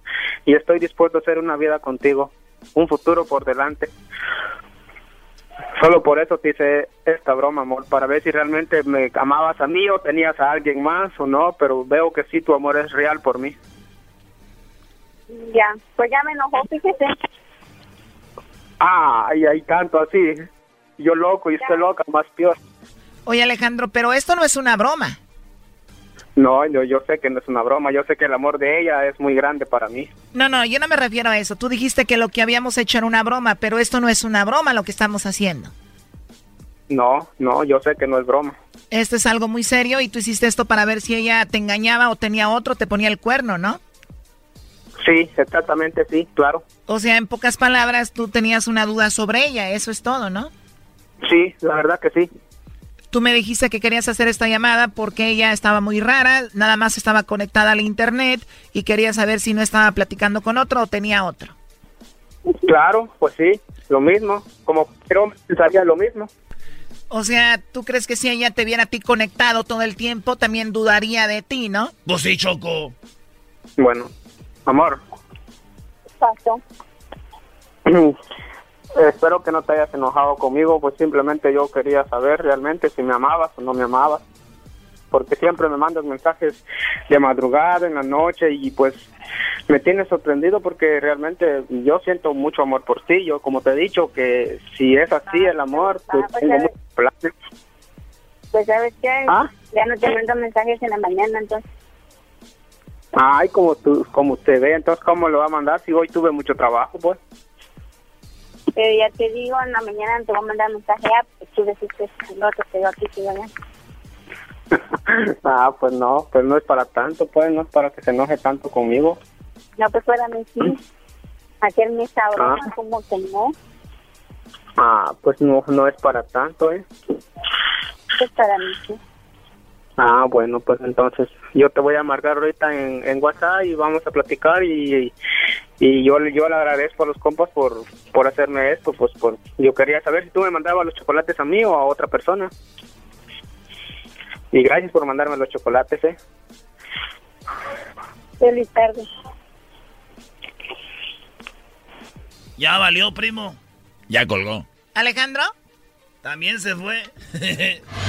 y estoy dispuesto a hacer una vida contigo, un futuro por delante. Solo por eso te hice esta broma, amor, para ver si realmente me amabas a mí o tenías a alguien más o no, pero veo que sí, tu amor es real por mí. Ya, pues ya me enojó, fíjese. Ay, hay tanto así. Yo loco y usted loca, más peor. Oye, Alejandro, pero esto no es una broma. No, yo, yo sé que no es una broma, yo sé que el amor de ella es muy grande para mí. No, no, yo no me refiero a eso. Tú dijiste que lo que habíamos hecho era una broma, pero esto no es una broma lo que estamos haciendo. No, no, yo sé que no es broma. Esto es algo muy serio y tú hiciste esto para ver si ella te engañaba o tenía otro, te ponía el cuerno, ¿no? Sí, exactamente, sí, claro. O sea, en pocas palabras, tú tenías una duda sobre ella, eso es todo, ¿no? Sí, la verdad que sí. Tú me dijiste que querías hacer esta llamada porque ella estaba muy rara, nada más estaba conectada al internet y quería saber si no estaba platicando con otro o tenía otro. Claro, pues sí, lo mismo. Como pero pensaría lo mismo. O sea, ¿tú crees que si ella te viera a ti conectado todo el tiempo, también dudaría de ti, no? Pues sí, Choco. Bueno, amor, Pasó. espero que no te hayas enojado conmigo, pues simplemente yo quería saber realmente si me amabas o no me amabas. Porque siempre me mandas mensajes de madrugada, en la noche, y pues me tienes sorprendido porque realmente yo siento mucho amor por ti. Yo, como te he dicho, que si es así el amor, pues pues tengo ya muchos planes. Pues sabes qué, ¿Ah? ya no te mando mensajes en la mañana, entonces. Ay, como tú, como usted ve, entonces, ¿cómo lo va a mandar si hoy tuve mucho trabajo, pues? Pero ya te digo, en la mañana te voy a mandar mensaje, ah, pues tú decís que es el otro que yo aquí sigo allá. ah, pues no, pues no es para tanto, pues no es para que se enoje tanto conmigo. No, pues fuera sí. Aquel me sabroso, Ah. como que no. Ah, pues no, no es para tanto, ¿eh? Pues para mí sí. Ah, bueno, pues entonces yo te voy a marcar ahorita en, en WhatsApp y vamos a platicar y, y yo, yo le agradezco a los compas por, por hacerme esto, pues por, yo quería saber si tú me mandabas los chocolates a mí o a otra persona. Y gracias por mandarme los chocolates, ¿eh? Feliz tarde. Ya valió, primo. Ya colgó. Alejandro. También se fue.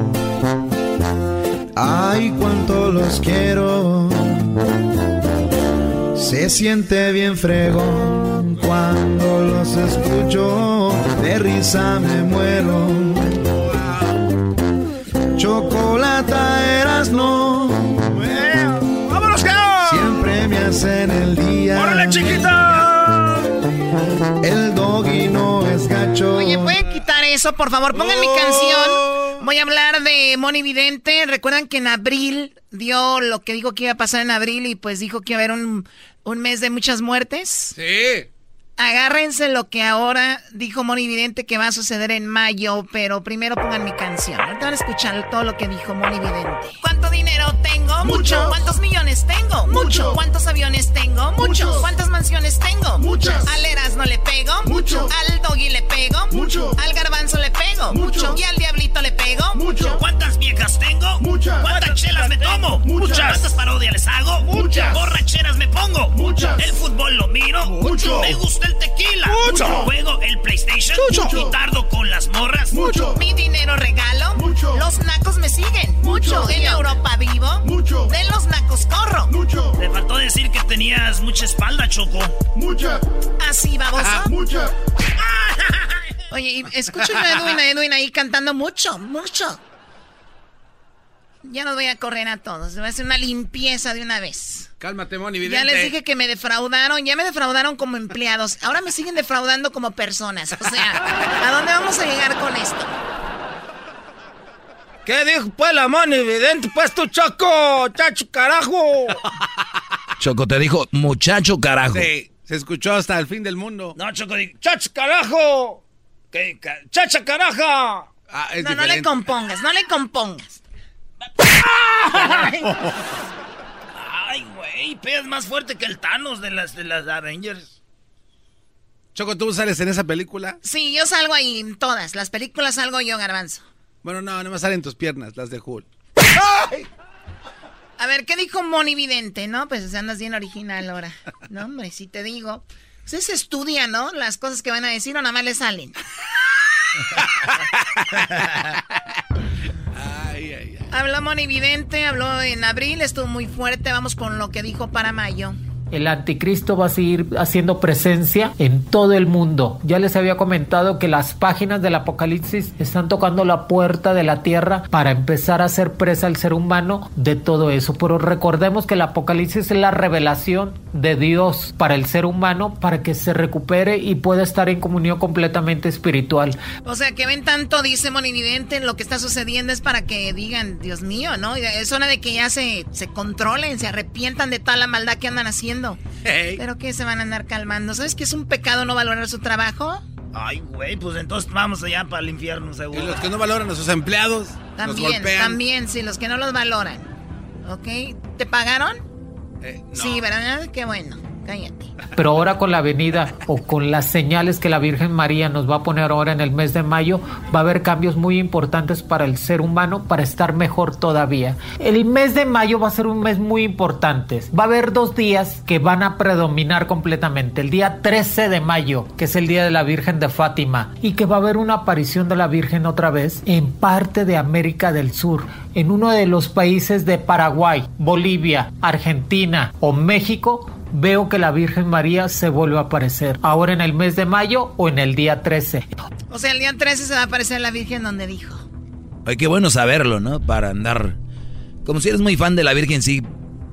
Ay, cuánto los quiero. Se siente bien fregón cuando los escucho. De risa me muero. Chocolata eras no. ¡Vámonos, Siempre me hacen el día. ¡Órale, chiquita! El doggy no es gacho. Oye, ¿pueden quitar eso? Por favor, pongan mi canción. Voy a hablar de Moni Vidente. Recuerdan que en abril dio lo que dijo que iba a pasar en abril y pues dijo que iba a haber un, un mes de muchas muertes. Sí. Agárrense lo que ahora dijo Moni Vidente que va a suceder en mayo, pero primero pongan mi canción. Ahorita van a escuchar todo lo que dijo Moni Vidente. ¿Cuánto dinero tengo? Mucho. ¿Cuántos millones tengo? Mucho. ¿Cuántos aviones tengo? Muchos. ¿Cuántas mansiones tengo? Muchas. Al Eras no le pego. Mucho. Al Doggy le pego. Mucho. Al Garbanzo le pego. Mucho. Y al Diablito le pego. Mucho. ¿Cuántas viejas tengo? Muchas. ¿Cuántas chelas me tomo? Muchas. ¿Cuántas parodias les hago? Muchas. ¿Borracheras me pongo? Muchas. ¿El fútbol lo miro? Mucho. ¿Me gusta el tequila? Mucho. ¿Juego el PlayStation? Mucho. ¿Y tardo con las morras? Mucho. Mi dinero regalo. Mucho. Los nacos me siguen. Mucho. En Europa vivo. Mucho. De los nacos corro. Mucho. Le faltó decir que tenías mucha espalda, Choco. Mucha. Así, baboso. Mucha. Oye, y escuchen a Edwin, a Edwin ahí cantando mucho, mucho. Ya no voy a correr a todos. Voy a hacer una limpieza de una vez. Cálmate, Moni Vidente. Ya les dije que me defraudaron. Ya me defraudaron como empleados. Ahora me siguen defraudando como personas. O sea, ¿a dónde vamos a llegar con esto? ¿Qué dijo pues la mano evidente? Pues tu choco, chacho, carajo. Choco te dijo, muchacho carajo. Sí, se escuchó hasta el fin del mundo. No, Choco, di- Chacho, carajo. ¿Qué? ca- Chacha, caraja. Ah, No, no le compongas, no le compongas. Ay, güey, pegas más fuerte que el Thanos de las, de las Avengers. Choco, ¿tú sales en esa película? Sí, yo salgo ahí en todas. Las películas salgo yo, garbanzo. Bueno, no, no me salen tus piernas, las de Hulk. A ver, ¿qué dijo Moni Vidente? No, pues andas bien original ahora. No, hombre, si te digo. Usted se estudia, ¿no? Las cosas que van a decir o nada más le salen. Habló Moni Vidente, habló en abril, estuvo muy fuerte. Vamos con lo que dijo para mayo. El anticristo va a seguir haciendo presencia en todo el mundo. Ya les había comentado que las páginas del Apocalipsis están tocando la puerta de la tierra para empezar a hacer presa al ser humano de todo eso. Pero recordemos que el Apocalipsis es la revelación de Dios para el ser humano para que se recupere y pueda estar en comunión completamente espiritual. O sea, que ven tanto, dice Moni Vidente, lo que está sucediendo es para que digan, Dios mío, ¿no? Es hora de que ya se, se controlen, se arrepientan de toda la maldad que andan haciendo. Hey. Pero que se van a andar calmando. ¿Sabes que es un pecado no valorar su trabajo? Ay, güey, pues entonces vamos allá para el infierno, Y seguro. los que no valoran a sus empleados, los También, golpean. también, sí, los que no los valoran. ¿Ok? ¿Te pagaron? Eh, no. Sí, ¿verdad? Qué bueno. Pero ahora con la venida o con las señales que la Virgen María nos va a poner ahora en el mes de mayo, va a haber cambios muy importantes para el ser humano para estar mejor todavía. El mes de mayo va a ser un mes muy importante. Va a haber dos días que van a predominar completamente. El día 13 de mayo, que es el día de la Virgen de Fátima, y que va a haber una aparición de la Virgen otra vez en parte de América del Sur, en uno de los países de Paraguay, Bolivia, Argentina o México veo que la Virgen María se vuelve a aparecer. Ahora en el mes de mayo o en el día 13. O sea, el día 13 se va a aparecer la Virgen donde dijo. Ay, qué bueno saberlo, ¿no? Para andar. Como si eres muy fan de la Virgen, sí,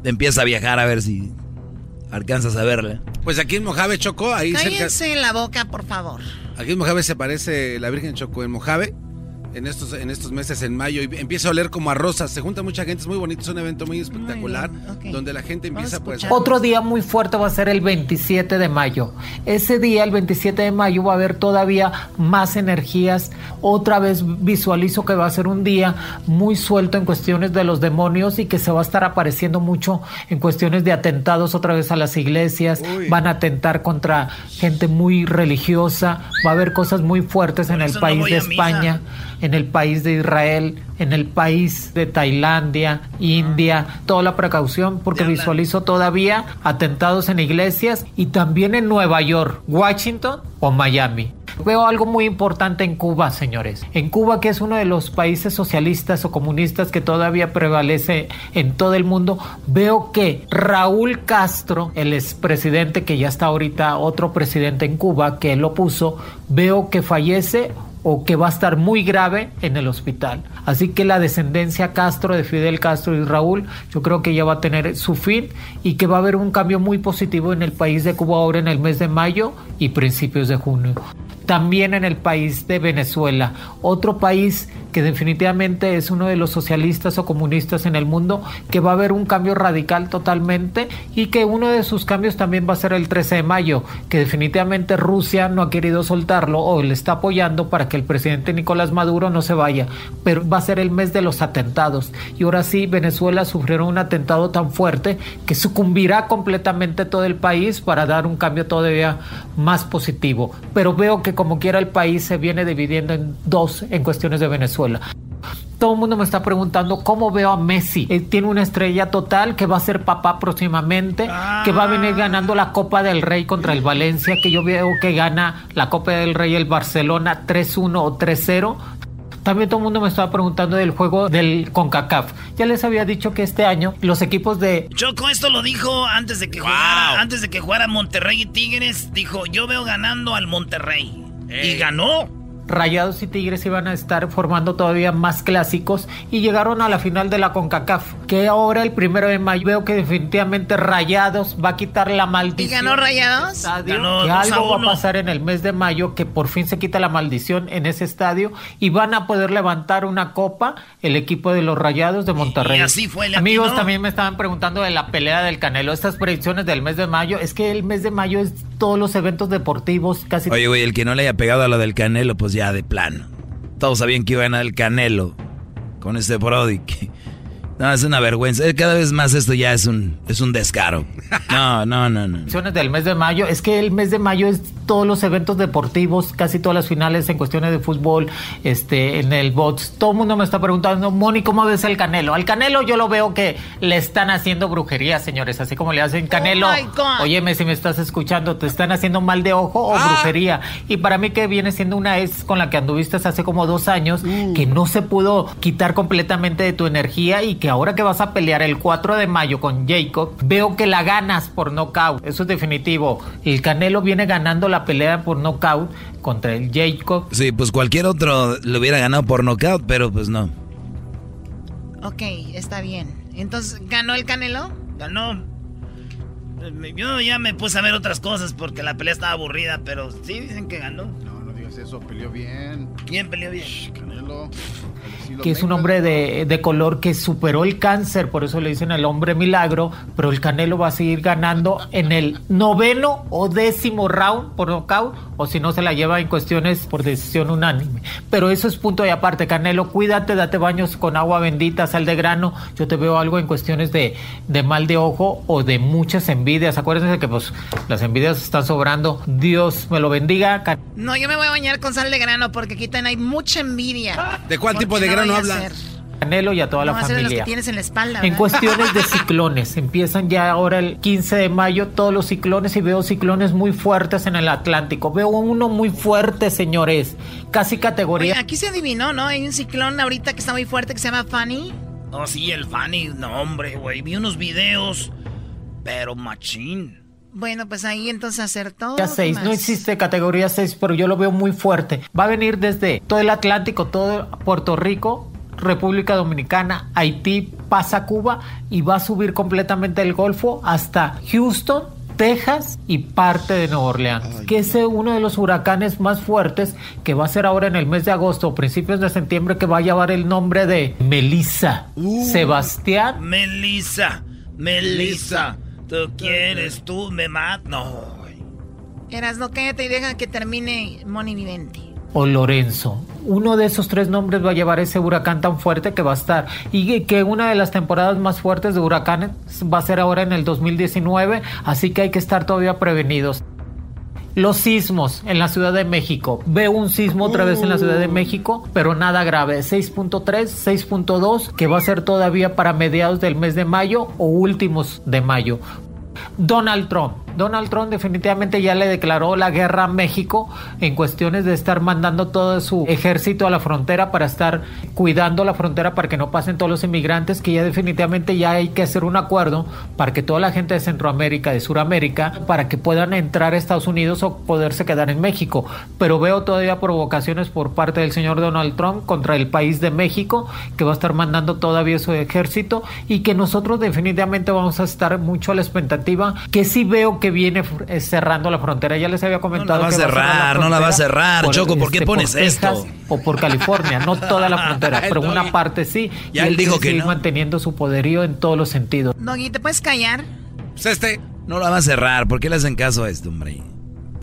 empieza a viajar a ver si alcanzas a verla. Pues aquí en Mojave, Choco, ahí cerca. Cállense la boca, por favor. Aquí en Mojave se aparece la Virgen Choco en Mojave. En estos, en estos meses en mayo y empieza a oler como a rosas. Se junta mucha gente, es muy bonito, es un evento muy espectacular donde la gente empieza pues... Otro día muy fuerte va a ser el 27 de mayo. Ese día, el 27 de mayo, va a haber todavía más energías. Otra vez visualizo que va a ser un día muy suelto en cuestiones de los demonios y que se va a estar apareciendo mucho en cuestiones de atentados otra vez a las iglesias. Van a atentar contra gente muy religiosa. Va a haber cosas muy fuertes en el país de España en el país de Israel, en el país de Tailandia, India, toda la precaución porque visualizo todavía atentados en iglesias y también en Nueva York, Washington o Miami. Veo algo muy importante en Cuba, señores. En Cuba, que es uno de los países socialistas o comunistas que todavía prevalece en todo el mundo, veo que Raúl Castro, el expresidente que ya está ahorita otro presidente en Cuba, que lo puso, veo que fallece o que va a estar muy grave en el hospital. Así que la descendencia Castro, de Fidel Castro y Raúl, yo creo que ya va a tener su fin y que va a haber un cambio muy positivo en el país de Cuba ahora en el mes de mayo y principios de junio también en el país de Venezuela, otro país que definitivamente es uno de los socialistas o comunistas en el mundo, que va a haber un cambio radical totalmente y que uno de sus cambios también va a ser el 13 de mayo, que definitivamente Rusia no ha querido soltarlo o le está apoyando para que el presidente Nicolás Maduro no se vaya, pero va a ser el mes de los atentados. Y ahora sí Venezuela sufrió un atentado tan fuerte que sucumbirá completamente todo el país para dar un cambio todavía más positivo, pero veo que como quiera el país se viene dividiendo en dos en cuestiones de Venezuela. Todo el mundo me está preguntando cómo veo a Messi. Él tiene una estrella total que va a ser papá próximamente, que va a venir ganando la Copa del Rey contra el Valencia, que yo veo que gana la Copa del Rey el Barcelona 3-1 o 3-0. También todo el mundo me estaba preguntando del juego del CONCACAF. Ya les había dicho que este año los equipos de... Choco esto lo dijo antes de que jugara, antes de que jugara Monterrey y Tigres. Dijo, yo veo ganando al Monterrey. Y ganó. Rayados y Tigres iban a estar formando todavía más clásicos y llegaron a la final de la CONCACAF, que ahora el primero de mayo veo que definitivamente Rayados va a quitar la maldición. ¿Y ganó Rayados? Estadio, que algo va a pasar en el mes de mayo, que por fin se quita la maldición en ese estadio y van a poder levantar una copa el equipo de los Rayados de Monterrey. Y así fue el Amigos, también me estaban preguntando de la pelea del Canelo, estas predicciones del mes de mayo, es que el mes de mayo es todos los eventos deportivos, casi. Oye, güey, el que no le haya pegado a lo del Canelo, pues ya de plano. Todos sabían que iba a ganar el Canelo con este Brody. No, es una vergüenza. Eh, cada vez más esto ya es un, es un descaro. No, no, no, no. Del mes de mayo, es que el mes de mayo es todos los eventos deportivos, casi todas las finales en cuestiones de fútbol, este, en el bots. Todo el mundo me está preguntando, Moni, ¿cómo ves el Canelo? Al Canelo yo lo veo que le están haciendo brujería, señores, así como le hacen Canelo. Oh Óyeme, si me estás escuchando, te están haciendo mal de ojo o Ah. brujería. Y para mí que viene siendo una ex con la que anduviste hace como dos años, Mm. que no se pudo quitar completamente de tu energía y que ahora que vas a pelear el 4 de mayo con Jacob, veo que la ganas por nocaut. Eso es definitivo. El Canelo viene ganando la pelea por nocaut contra el Jacob. Sí, pues cualquier otro lo hubiera ganado por nocaut, pero pues no. Ok, está bien. Entonces, ¿ganó el Canelo? Ganó. Yo ya me puse a ver otras cosas porque la pelea estaba aburrida, pero sí dicen que ganó. No, eso, peleó bien. ¿Quién peleó bien? Canelo. que es un hombre de, de color que superó el cáncer, por eso le dicen el hombre milagro, pero el Canelo va a seguir ganando en el noveno o décimo round por nocaut, o si no se la lleva en cuestiones por decisión unánime. Pero eso es punto y aparte, Canelo, cuídate, date baños con agua bendita, sal de grano, yo te veo algo en cuestiones de, de mal de ojo o de muchas envidias, acuérdense que pues las envidias están sobrando, Dios me lo bendiga. Can- No, yo me voy a bañar con sal de grano porque aquí también hay mucha envidia. ¿De cuál tipo de no grano vaya a habla? ser- Canelo y a toda No la los familia. que tienes en la espalda. En cuestiones de ciclones, empiezan ya ahora el 15 de mayo todos los ciclones y veo ciclones muy fuertes en el Atlántico. Veo uno muy fuerte, señores, casi Oye, categoría. aquí se adivinó, ¿no? Hay un ciclón ahorita que está muy fuerte que se llama Fanny. No, sí, el Fanny. No, hombre, güey. Vi unos videos, pero machín. Bueno, pues ahí entonces acertó. Ya ¿qué 6, no existe categoría 6, pero yo lo veo muy fuerte. Va a venir desde todo el Atlántico, todo Puerto Rico, República Dominicana, Haití, pasa Cuba y va a subir completamente el Golfo hasta Houston Texas y parte de Nueva Orleans, que es uno de los huracanes más fuertes que va a ser ahora en el mes de agosto o principios de septiembre que va a llevar el nombre de Melissa. Sebastián. Melissa, Melissa, tú quieres, tú me matas. No. Eras no cállate y deja que termine Moni Vidente o Lorenzo. Uno de esos tres nombres va a llevar ese huracán tan fuerte que va a estar. Y que una de las temporadas más fuertes de huracanes va a ser ahora en el 2019, así que hay que estar todavía prevenidos. Los sismos en la Ciudad de México. Veo un sismo otra vez en la Ciudad de México, pero nada grave. 6.3, 6.2, que va a ser todavía para mediados del mes de mayo o últimos de mayo. Donald Trump. Donald Trump definitivamente ya le declaró la guerra a México en cuestiones de estar mandando todo su ejército a la frontera para estar cuidando la frontera para que no pasen todos los inmigrantes, que ya definitivamente ya hay que hacer un acuerdo para que toda la gente de Centroamérica, de Suramérica, para que puedan entrar a Estados Unidos o poderse quedar en México. Pero veo todavía provocaciones por parte del señor Donald Trump contra el país de México, que va a estar mandando todavía su ejército y que nosotros definitivamente vamos a estar mucho a la expectativa, que sí veo que viene eh, cerrando la frontera. Ya les había comentado. No la va a cerrar, no la va a cerrar. Choco, ¿por qué este, pones esto? O por California, no toda la frontera, pero una parte sí. Ya y él dijo que no. manteniendo su poderío en todos los sentidos. Doggy, ¿te puedes callar? Pues este no la va a cerrar. ¿Por qué le hacen caso a esto, hombre?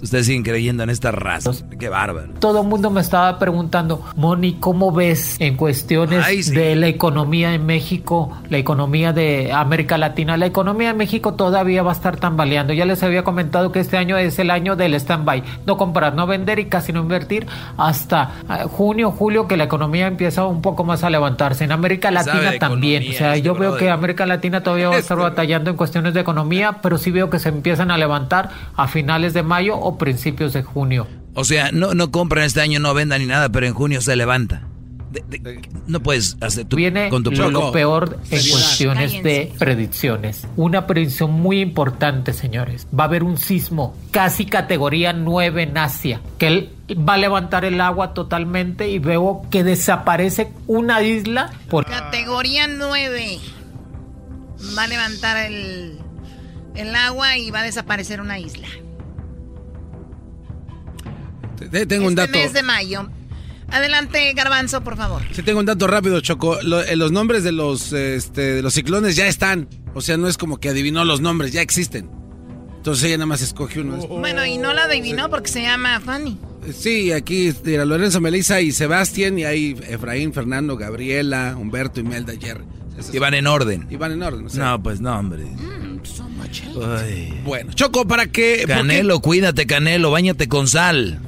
Ustedes siguen creyendo en estas razas. Qué bárbaro. Todo el mundo me estaba preguntando, Moni, ¿cómo ves en cuestiones de la economía en México, la economía de América Latina? La economía de México todavía va a estar tambaleando. Ya les había comentado que este año es el año del stand-by. No comprar, no vender y casi no invertir hasta eh, junio, julio, que la economía empieza un poco más a levantarse. En América Latina también. o sea, yo veo que América Latina todavía va a estar batallando en cuestiones de economía, pero sí veo que se empiezan a levantar a finales de mayo o principios de junio. O sea, no, no compran este año, no vendan ni nada, pero en junio se levanta. no puedes hacer tu, Viene con tu lo peor en cuestiones de predicciones. Una predicción muy importante, señores. Va a haber un sismo casi categoría 9 en Asia, que va a levantar el agua totalmente y veo que desaparece una isla por categoría 9. Va a levantar el, el agua y va a desaparecer una isla. Tengo un este dato. mes de mayo. Adelante, Garbanzo, por favor. Sí, tengo un dato rápido, Choco. Eh, los nombres de los, este, de los ciclones ya están. O sea, no es como que adivinó los nombres, ya existen. Entonces ella nada más escoge uno. Bueno, y no la adivinó porque se llama Fanny. Sí, aquí era Lorenzo, Melissa y Sebastián, y ahí Efraín, Fernando, Gabriela, Humberto, Imelda, Jerry. Y van en orden. Y van en orden. No, pues no, hombre. Bueno, Choco, ¿para qué? Canelo, cuídate, Canelo, bañate con sal.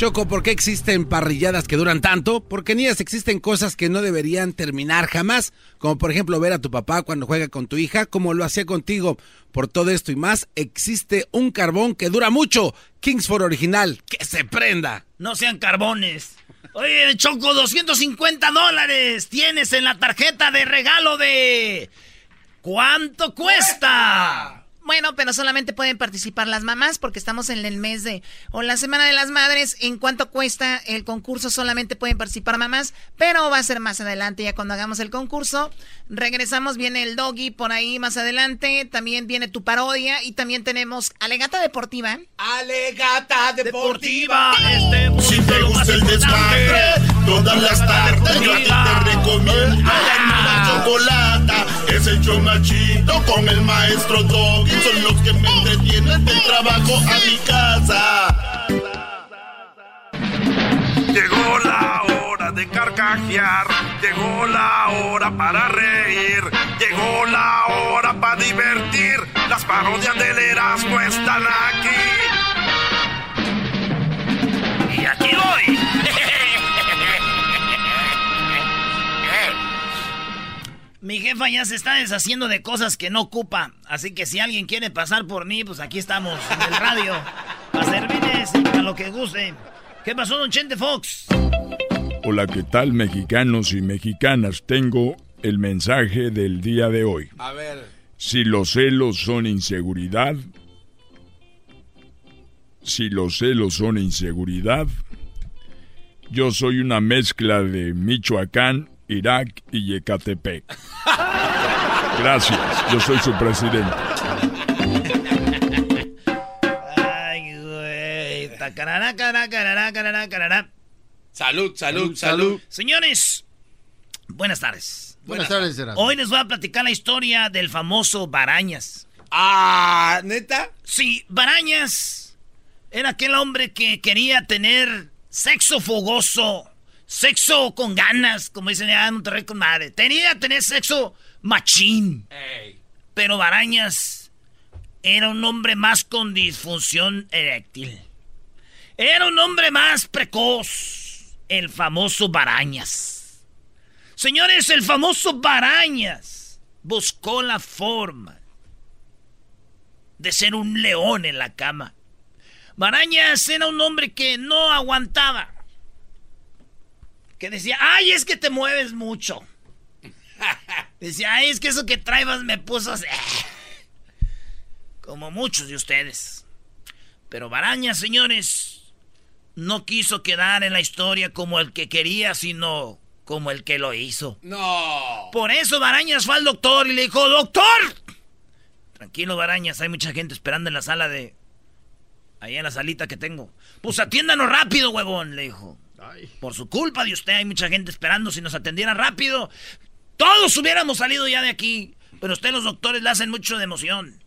Choco, ¿por qué existen parrilladas que duran tanto? Porque en ellas existen cosas que no deberían terminar jamás, como por ejemplo ver a tu papá cuando juega con tu hija, como lo hacía contigo. Por todo esto y más, existe un carbón que dura mucho, Kingsford original, que se prenda. No sean carbones. Oye, Choco, 250 dólares tienes en la tarjeta de regalo de... ¿Cuánto cuesta? Bueno, pero solamente pueden participar las mamás porque estamos en el mes de o la semana de las madres. En cuánto cuesta el concurso solamente pueden participar mamás, pero va a ser más adelante ya cuando hagamos el concurso. Regresamos, viene el doggy por ahí más adelante, también viene tu parodia y también tenemos Alegata Deportiva. Alegata Deportiva. Este si te gusta el desmadre, todas las tardes yo a ti te recomiendo la chocolata. Es el show machito con el maestro doggy son los que me entretienen del trabajo a mi casa. Llegó la hora de carcajear, llegó la hora para reír, llegó la hora para divertir. Las parodias del Erasmo están aquí. Mi jefa ya se está deshaciendo de cosas que no ocupa. Así que si alguien quiere pasar por mí, pues aquí estamos, en el radio. A servirles a lo que guste. ¿Qué pasó, don Chente Fox? Hola, ¿qué tal, mexicanos y mexicanas? Tengo el mensaje del día de hoy. A ver. Si los celos son inseguridad, si los celos son inseguridad, yo soy una mezcla de Michoacán Irak y Yecatepec. Gracias, yo soy su presidente. Ay, güey. Tacarará, carará, carará, carará. Salud, salud, salud, salud. Señores, buenas tardes. Buenas, tardes, Gerardo. Hoy les voy a platicar la historia del famoso Barañas. Ah, neta. Sí, Barañas era aquel hombre que quería tener sexo fogoso sexo con ganas, como dicen ya en Monterrey con madre. Tenía que tener sexo machín. Pero Barañas era un hombre más con disfunción eréctil. Era un hombre más precoz. El famoso Barañas. Señores, el famoso Barañas buscó la forma de ser un león en la cama. Barañas era un hombre que no aguantaba. Que decía, ay, es que te mueves mucho. Decía, ay, es que eso que traibas me puso así". Como muchos de ustedes. Pero Barañas, señores, no quiso quedar en la historia como el que quería, sino como el que lo hizo. No. Por eso Barañas fue al doctor y le dijo, doctor. Tranquilo, Barañas, hay mucha gente esperando en la sala de... Ahí en la salita que tengo. Pues atiéndanos rápido, huevón, le dijo. Por su culpa de usted hay mucha gente esperando. Si nos atendieran rápido, todos hubiéramos salido ya de aquí. Pero usted los doctores le hacen mucho de emoción.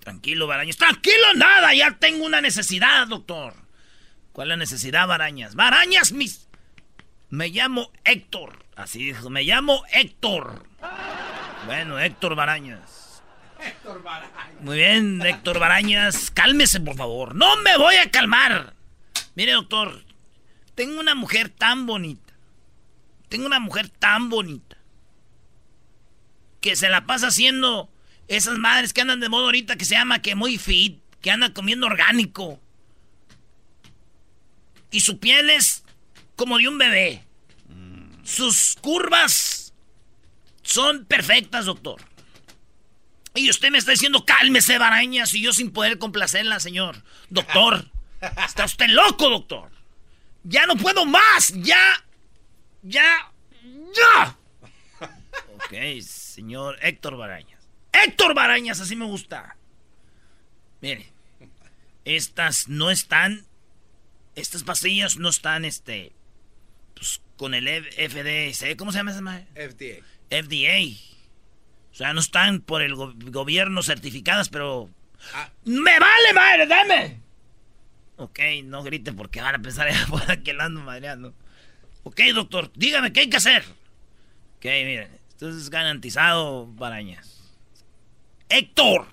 Tranquilo, Barañas. Tranquilo, nada. Ya tengo una necesidad, doctor. ¿Cuál es la necesidad, Barañas? Barañas, mis... Me llamo Héctor. Así dijo. Me llamo Héctor. Bueno, Héctor Barañas. Héctor Barañas. Muy bien, Héctor Barañas. Cálmese, por favor. No me voy a calmar. Mire, doctor. Tengo una mujer tan bonita. Tengo una mujer tan bonita. Que se la pasa haciendo esas madres que andan de moda ahorita que se llama que muy fit. Que andan comiendo orgánico. Y su piel es como de un bebé. Sus curvas son perfectas, doctor. Y usted me está diciendo, cálmese, Barañas, y yo sin poder complacerla, señor. Doctor, está usted loco, doctor. Ya no puedo más, ya, ya, ya. Ok, señor Héctor Barañas. Héctor Barañas, así me gusta. Mire, estas no están, estas pastillas no están, este, pues, con el FDA, ¿cómo se llama esa madre? FDA. FDA. O sea, no están por el go- gobierno certificadas, pero... ¡Me vale, madre! ¡Dame! Ok, no grite porque van a pensar que la ando madreando. Ok, doctor, dígame, ¿qué hay que hacer? Ok, miren, esto es garantizado, Barañas. ¡Héctor!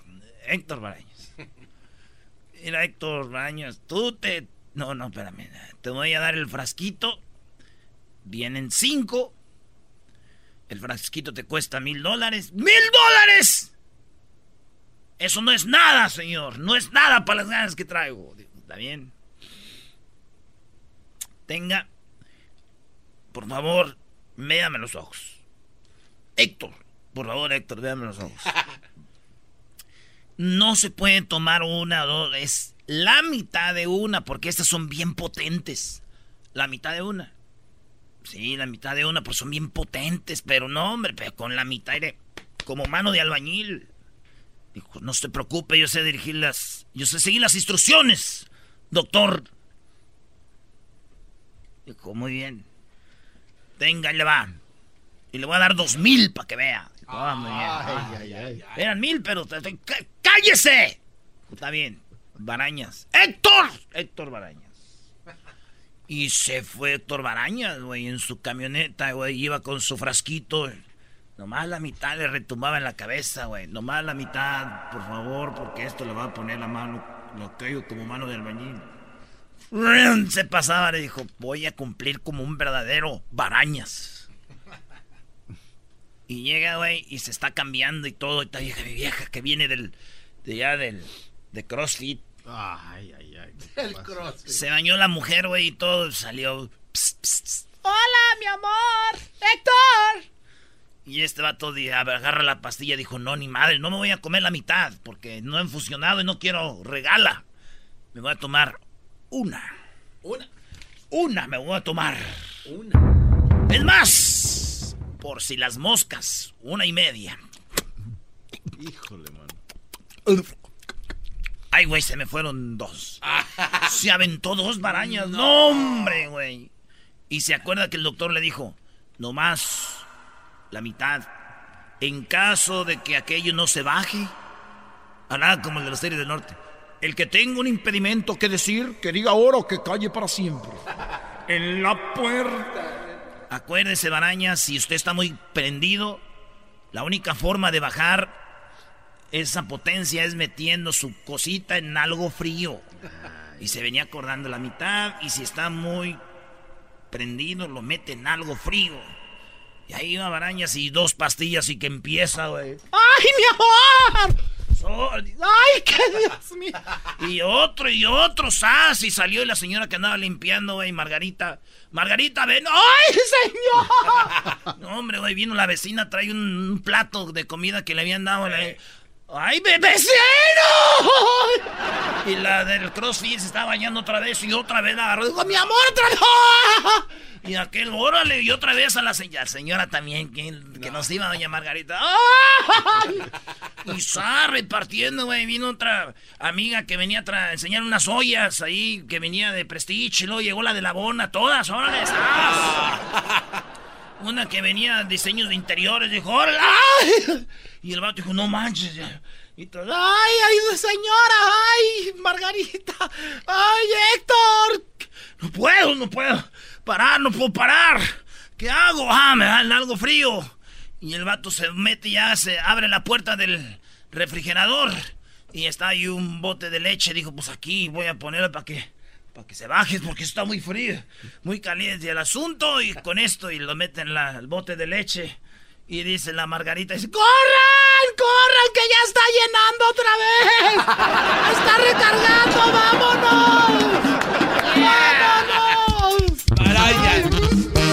Héctor Barañas. Mira, Héctor Barañas, tú te... No, no, espérame. Te voy a dar el frasquito. Vienen cinco. El frasquito te cuesta mil dólares. ¡Mil dólares! Eso no es nada, señor. No es nada para las ganas que traigo. Está bien. Tenga. Por favor, véame los ojos. Héctor. Por favor, Héctor, véame los ojos. No se puede tomar una o dos. Es la mitad de una, porque estas son bien potentes. La mitad de una. Sí, la mitad de una, pues son bien potentes, pero no, hombre, pero con la mitad como mano de albañil. Dijo, no se preocupe, yo sé dirigir las, yo sé seguir las instrucciones, doctor. Dijo, muy bien. Venga, ahí le va. Y le voy a dar dos mil para que vea. Dijo, "Ah, muy bien". Eran mil, pero... te- te- cá- ¡Cállese! Está bien. Barañas. ¡Héctor! Héctor Barañas. Y se fue Héctor Barañas, güey, en su camioneta, güey. Iba con su frasquito. Nomás la mitad le retumbaba en la cabeza, güey. Nomás la mitad, por favor, porque esto le va a poner la mano, lo como mano de albañil. Se pasaba, le dijo, voy a cumplir como un verdadero Barañas. Y llega, güey, y se está cambiando y todo. Y esta vieja, mi vieja, que viene del, de ya del, de CrossFit. Ay, ay, ay. El cross. Se bañó la mujer, güey, y todo salió. pss, pss, pss. Hola, mi amor. Héctor. Y este vato agarra la pastilla y dijo, no, ni madre, no me voy a comer la mitad, porque no han fusionado y no quiero regala. Me voy a tomar una. Una. Una me voy a tomar. Una. Es más, por si las moscas, una y media. Híjole, mano. Ay, güey, se me fueron dos. Se aventó dos barañas. No, hombre, güey. Y se acuerda que el doctor le dijo, nomás la mitad. En caso de que aquello no se baje, hará como el de la serie del norte. El que tenga un impedimento que decir, que diga ahora o que calle para siempre. En la puerta. Acuérdese, Baraña, si usted está muy prendido, la única forma de bajar esa potencia es metiendo su cosita en algo frío. Y se venía acordando la mitad. Y si está muy prendido, lo mete en algo frío. Y ahí va Barañas y dos pastillas y que empieza, güey. ¡Ay, mi amor! ¡Ay, qué Dios mío! Y otro y otro, ¡sas! Y salió la señora que andaba limpiando, güey, Margarita. Margarita, ven. ¡Ay, señor! No, hombre, güey, vino la vecina, trae un, plato de comida que le habían dado. ¡Ay, bebecero! Y la del CrossFit se estaba bañando otra vez y otra vez la agarró. Dijo, mi amor, otra vez. Y aquel, órale, y otra vez a la señora, señora también, que, nos iba doña Margarita. Y está repartiendo, güey. Vino otra amiga que venía a enseñar unas ollas ahí, que venía de Prestige. Y luego llegó la de la Bona, todas, órale. Una que venía diseños de interiores, dijo, órale. Y el vato dijo, no manches. Y todo, ay, ay, señora, ay, Margarita, ay, Héctor. No puedo, no puedo parar, no puedo parar. ¿Qué hago? Ah, me da algo frío. Y el vato se mete ya, se abre la puerta del refrigerador. Y está ahí un bote de leche. Dijo, pues aquí voy a ponerlo para que, para que se baje, porque está muy frío, muy caliente el asunto. Y con esto, y lo mete en la, el bote de leche. Y dice la Margarita, dice, ¡corran! ¡corran! ¡Que ya está llenando otra vez! ¡Está recargando! ¡Vámonos! ¡Vámonos! ¡Barañas!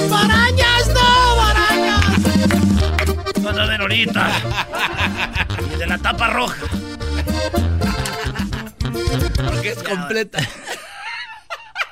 ¡Barañas no! ¡Barañas! Vas a ver ahorita. Y de la tapa roja. Porque es completa.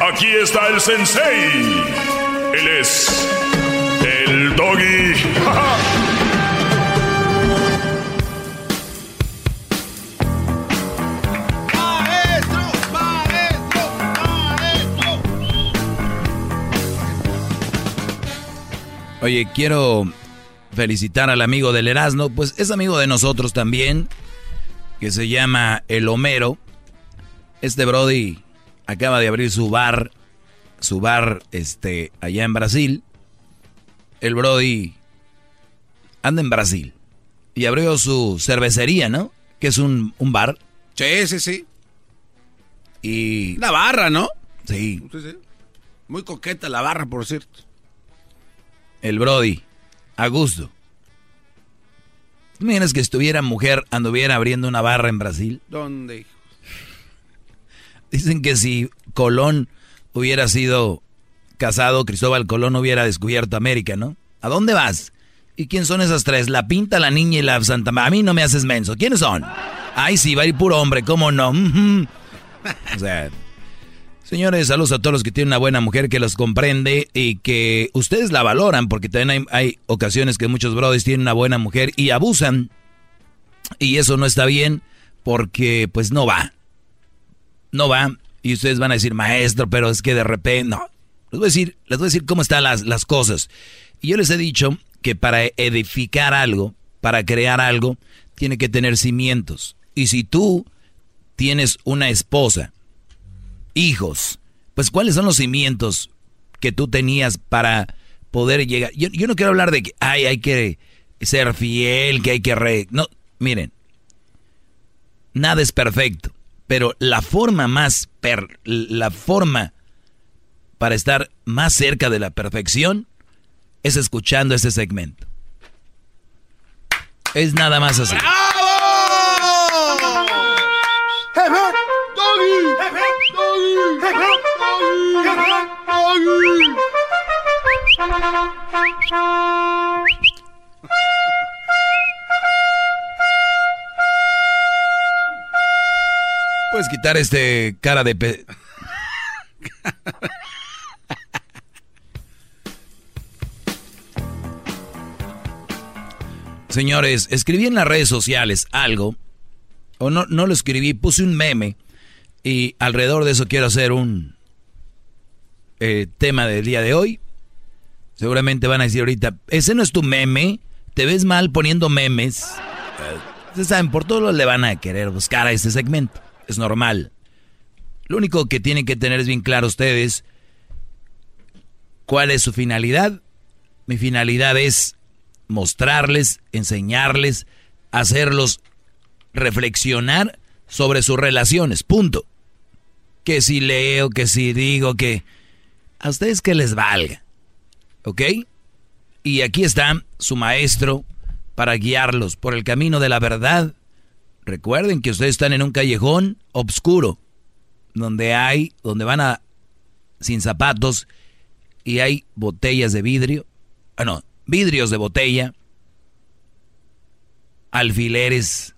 Aquí está el sensei. Él es el doggy. ¡Maestro! ¡Maestro! ¡Maestro! Oye, quiero felicitar al amigo del Erasmo, pues es amigo de nosotros también, que se llama El Homero. Este Brody acaba de abrir su bar, su bar este, allá en Brasil el Brody anda en Brasil y abrió su cervecería, ¿no? Que es un, bar. Sí, sí, sí. Y... La barra, ¿no? Sí. sí, sí. Muy coqueta la barra, por cierto. El Brody, a gusto. ¿Tú imaginas que estuviera mujer, anduviera abriendo una barra en Brasil? ¿Dónde? Dicen que si Colón hubiera sido casado, Cristóbal Colón hubiera descubierto América, ¿no? ¿A dónde vas? ¿Y quién son esas tres? La Pinta, la Niña y la Santa A mí no me haces menso. ¿Quiénes son? Ay, sí, va a ir puro hombre, ¿cómo no? o sea, señores, saludos a todos los que tienen una buena mujer que los comprende y que ustedes la valoran, porque también hay, hay ocasiones que muchos brothers tienen una buena mujer y abusan. Y eso no está bien porque pues no va. No va. Y ustedes van a decir, maestro, pero es que de repente... No, les voy a decir, les voy a decir cómo están las, las cosas. Y yo les he dicho que para edificar algo, para crear algo, tiene que tener cimientos. Y si tú tienes una esposa, hijos, pues ¿cuáles son los cimientos que tú tenías para poder llegar? Yo, no quiero hablar de que ay, hay que ser fiel, que hay que... Re... No, miren, nada es perfecto, pero la forma más per, la forma para estar más cerca de la perfección es escuchando este segmento. Es nada más así. ¡Bravo! Puedes quitar este cara de... Pe Señores, escribí en las redes sociales algo, o no, no lo escribí, puse un meme, y alrededor de eso quiero hacer un eh, tema del día de hoy. Seguramente van a decir ahorita, ese no es tu meme, te ves mal poniendo memes. Ustedes saben, por todo lo le van a querer buscar a este segmento, es normal. Lo único que tienen que tener es bien claro ustedes cuál es su finalidad. Mi finalidad es mostrarles, enseñarles, hacerlos reflexionar sobre sus relaciones, punto. Que si leo, que si digo, que a ustedes que les valga, ¿ok? Y aquí está su maestro para guiarlos por el camino de la verdad. Recuerden que ustedes están en un callejón oscuro, donde hay, donde van a sin zapatos y hay botellas de vidrio, ah no, vidrios de botella, alfileres,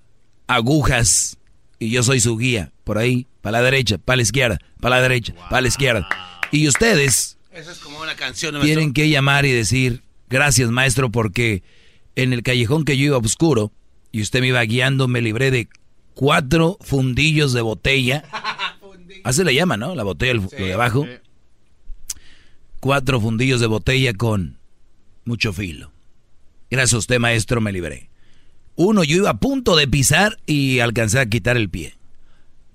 agujas, y yo soy su guía, por ahí, para la derecha, para la izquierda, para la derecha, para la izquierda. Y ustedes Eso es como una canción. tienen que llamar y decir, gracias maestro, porque en el callejón que yo iba oscuro, y usted me iba guiando, me libré de cuatro fundillos de botella. Así le llama, ¿no? La botella, el- lo de abajo. Cuatro fundillos de botella con mucho filo. Gracias a usted, maestro, me libré. Uno, yo iba a punto de pisar y alcancé a quitar el pie.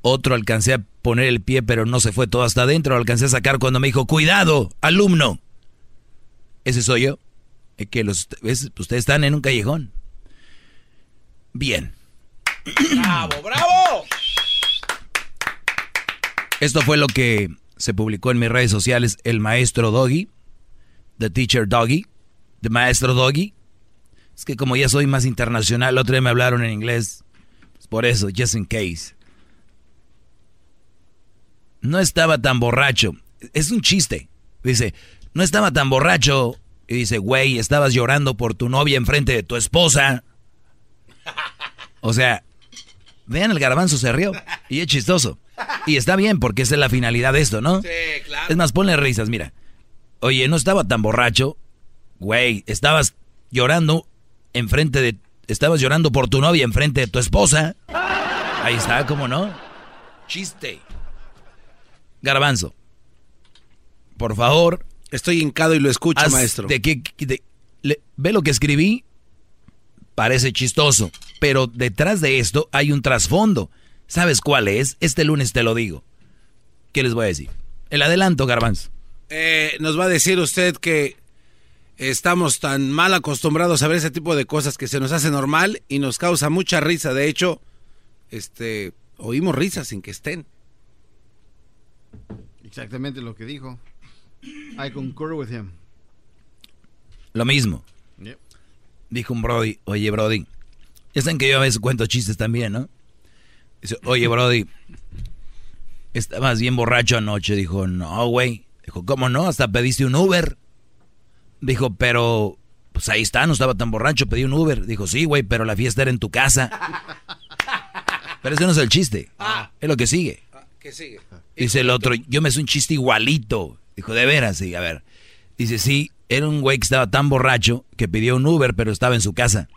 Otro alcancé a poner el pie, pero no se fue todo hasta adentro. Lo alcancé a sacar cuando me dijo, cuidado, alumno. Ese soy yo. Es que los, es- ustedes están en un callejón. Bien. ¡Bravo, bravo! Esto fue lo que se publicó en mis redes sociales. El maestro Doggy. The teacher Doggy. The maestro Doggy. Es que como ya soy más internacional, el otro día me hablaron en inglés. Pues por eso, just in case. No estaba tan borracho. Es un chiste. Dice, no estaba tan borracho. Y dice, güey, estabas llorando por tu novia enfrente de tu esposa. O sea, vean el garbanzo se rió. Y es chistoso. Y está bien, porque esa es la finalidad de esto, ¿no? Sí, claro. Es más, ponle risas, mira. Oye, no estaba tan borracho. Güey, estabas llorando enfrente de... Estabas llorando por tu novia enfrente de tu esposa. Ahí está, ¿cómo no? Chiste. Garbanzo. Por favor. Estoy hincado y lo escucho, maestro. De qué- de- le- ve lo que escribí. Parece chistoso. Pero detrás de esto hay un trasfondo. ¿Sabes cuál es? Este lunes te lo digo. ¿Qué les voy a decir? El adelanto, Garbanzo. Eh, nos va a decir usted que estamos tan mal acostumbrados a ver ese tipo de cosas que se nos hace normal y nos causa mucha risa. De hecho, este, oímos risas sin que estén. Exactamente lo que dijo. I concur with him. Lo mismo. Yep. Dijo un Brody, oye Brody, ya saben que yo a veces cuento chistes también, ¿no? Dice, oye Brody, estabas bien borracho anoche. Dijo, no, güey. Dijo, ¿cómo no? Hasta pediste un Uber. Dijo, pero, pues ahí está, no estaba tan borracho, pedí un Uber. Dijo, sí, güey, pero la fiesta era en tu casa. Pero ese no es el chiste, es lo que sigue. ¿Qué sigue? Dice el otro, yo me hice un chiste igualito. Dijo, de veras, sí, a ver. Dice, sí, era un güey que estaba tan borracho que pidió un Uber, pero estaba en su casa.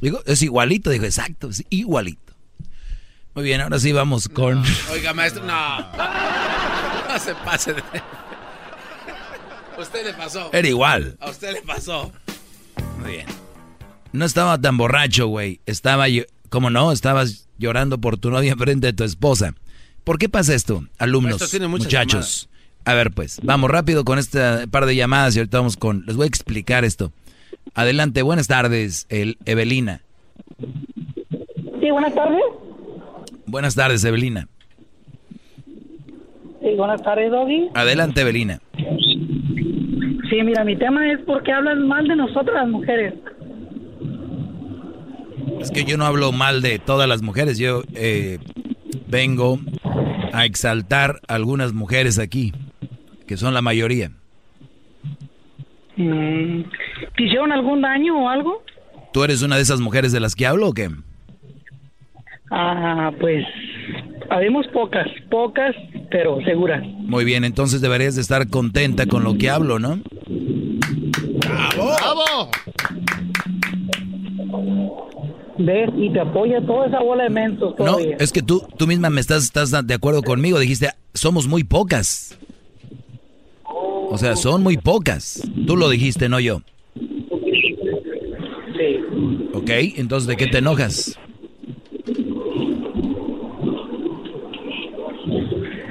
Digo, es igualito. Dijo, exacto, es igualito. Muy bien, ahora sí vamos con... Oiga, maestro, no. No se pase de... Usted le pasó. Era igual. A usted le pasó. Muy bien. No estaba tan borracho, güey. Estaba, yo- ¿cómo no? Estabas llorando por tu novia enfrente de tu esposa. ¿Por qué pasa esto, alumnos, muchachos? A ver, pues, vamos rápido con este par de llamadas y ahorita vamos con... Les voy a explicar esto. Adelante, buenas tardes, el Evelina. Sí, buenas tardes. Buenas tardes, Evelina. Sí, buenas tardes, Doggy. Adelante, Evelina. Sí, mira, mi tema es porque hablan mal de nosotras las mujeres. Es que yo no hablo mal de todas las mujeres, yo eh, vengo a exaltar a algunas mujeres aquí. Que son la mayoría. Mm, ¿Te hicieron algún daño o algo? ¿Tú eres una de esas mujeres de las que hablo o qué? Ah, pues, habemos pocas, pocas, pero seguras. Muy bien, entonces deberías de estar contenta con lo que hablo, ¿no? ¡Bravo! ¡Bravo! ¿Ves? Y te apoya toda esa bola de mensos No, es que tú, tú misma me estás, estás de acuerdo conmigo. Dijiste, somos muy pocas. O sea, son muy pocas. Tú lo dijiste, no yo. Sí. ¿Ok? Entonces, ¿de qué te enojas?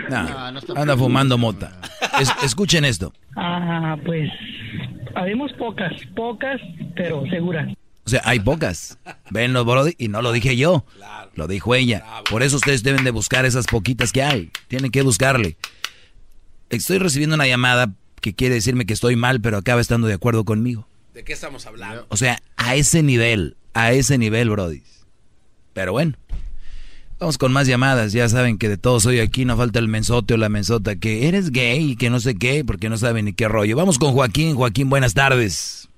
Nah, anda fumando mota. Es- escuchen esto. Ah, pues, habemos pocas, pocas, pero seguras. O sea, hay pocas. Venlo, Brody, y no lo dije yo. Lo dijo ella. Por eso ustedes deben de buscar esas poquitas que hay. Tienen que buscarle. Estoy recibiendo una llamada que quiere decirme que estoy mal, pero acaba estando de acuerdo conmigo. ¿De qué estamos hablando? O sea, a ese nivel, a ese nivel, Brody. Pero bueno, vamos con más llamadas. Ya saben que de todos hoy aquí no falta el mensote o la mensota que eres gay y que no sé qué, porque no saben ni qué rollo. Vamos con Joaquín. Joaquín, buenas tardes.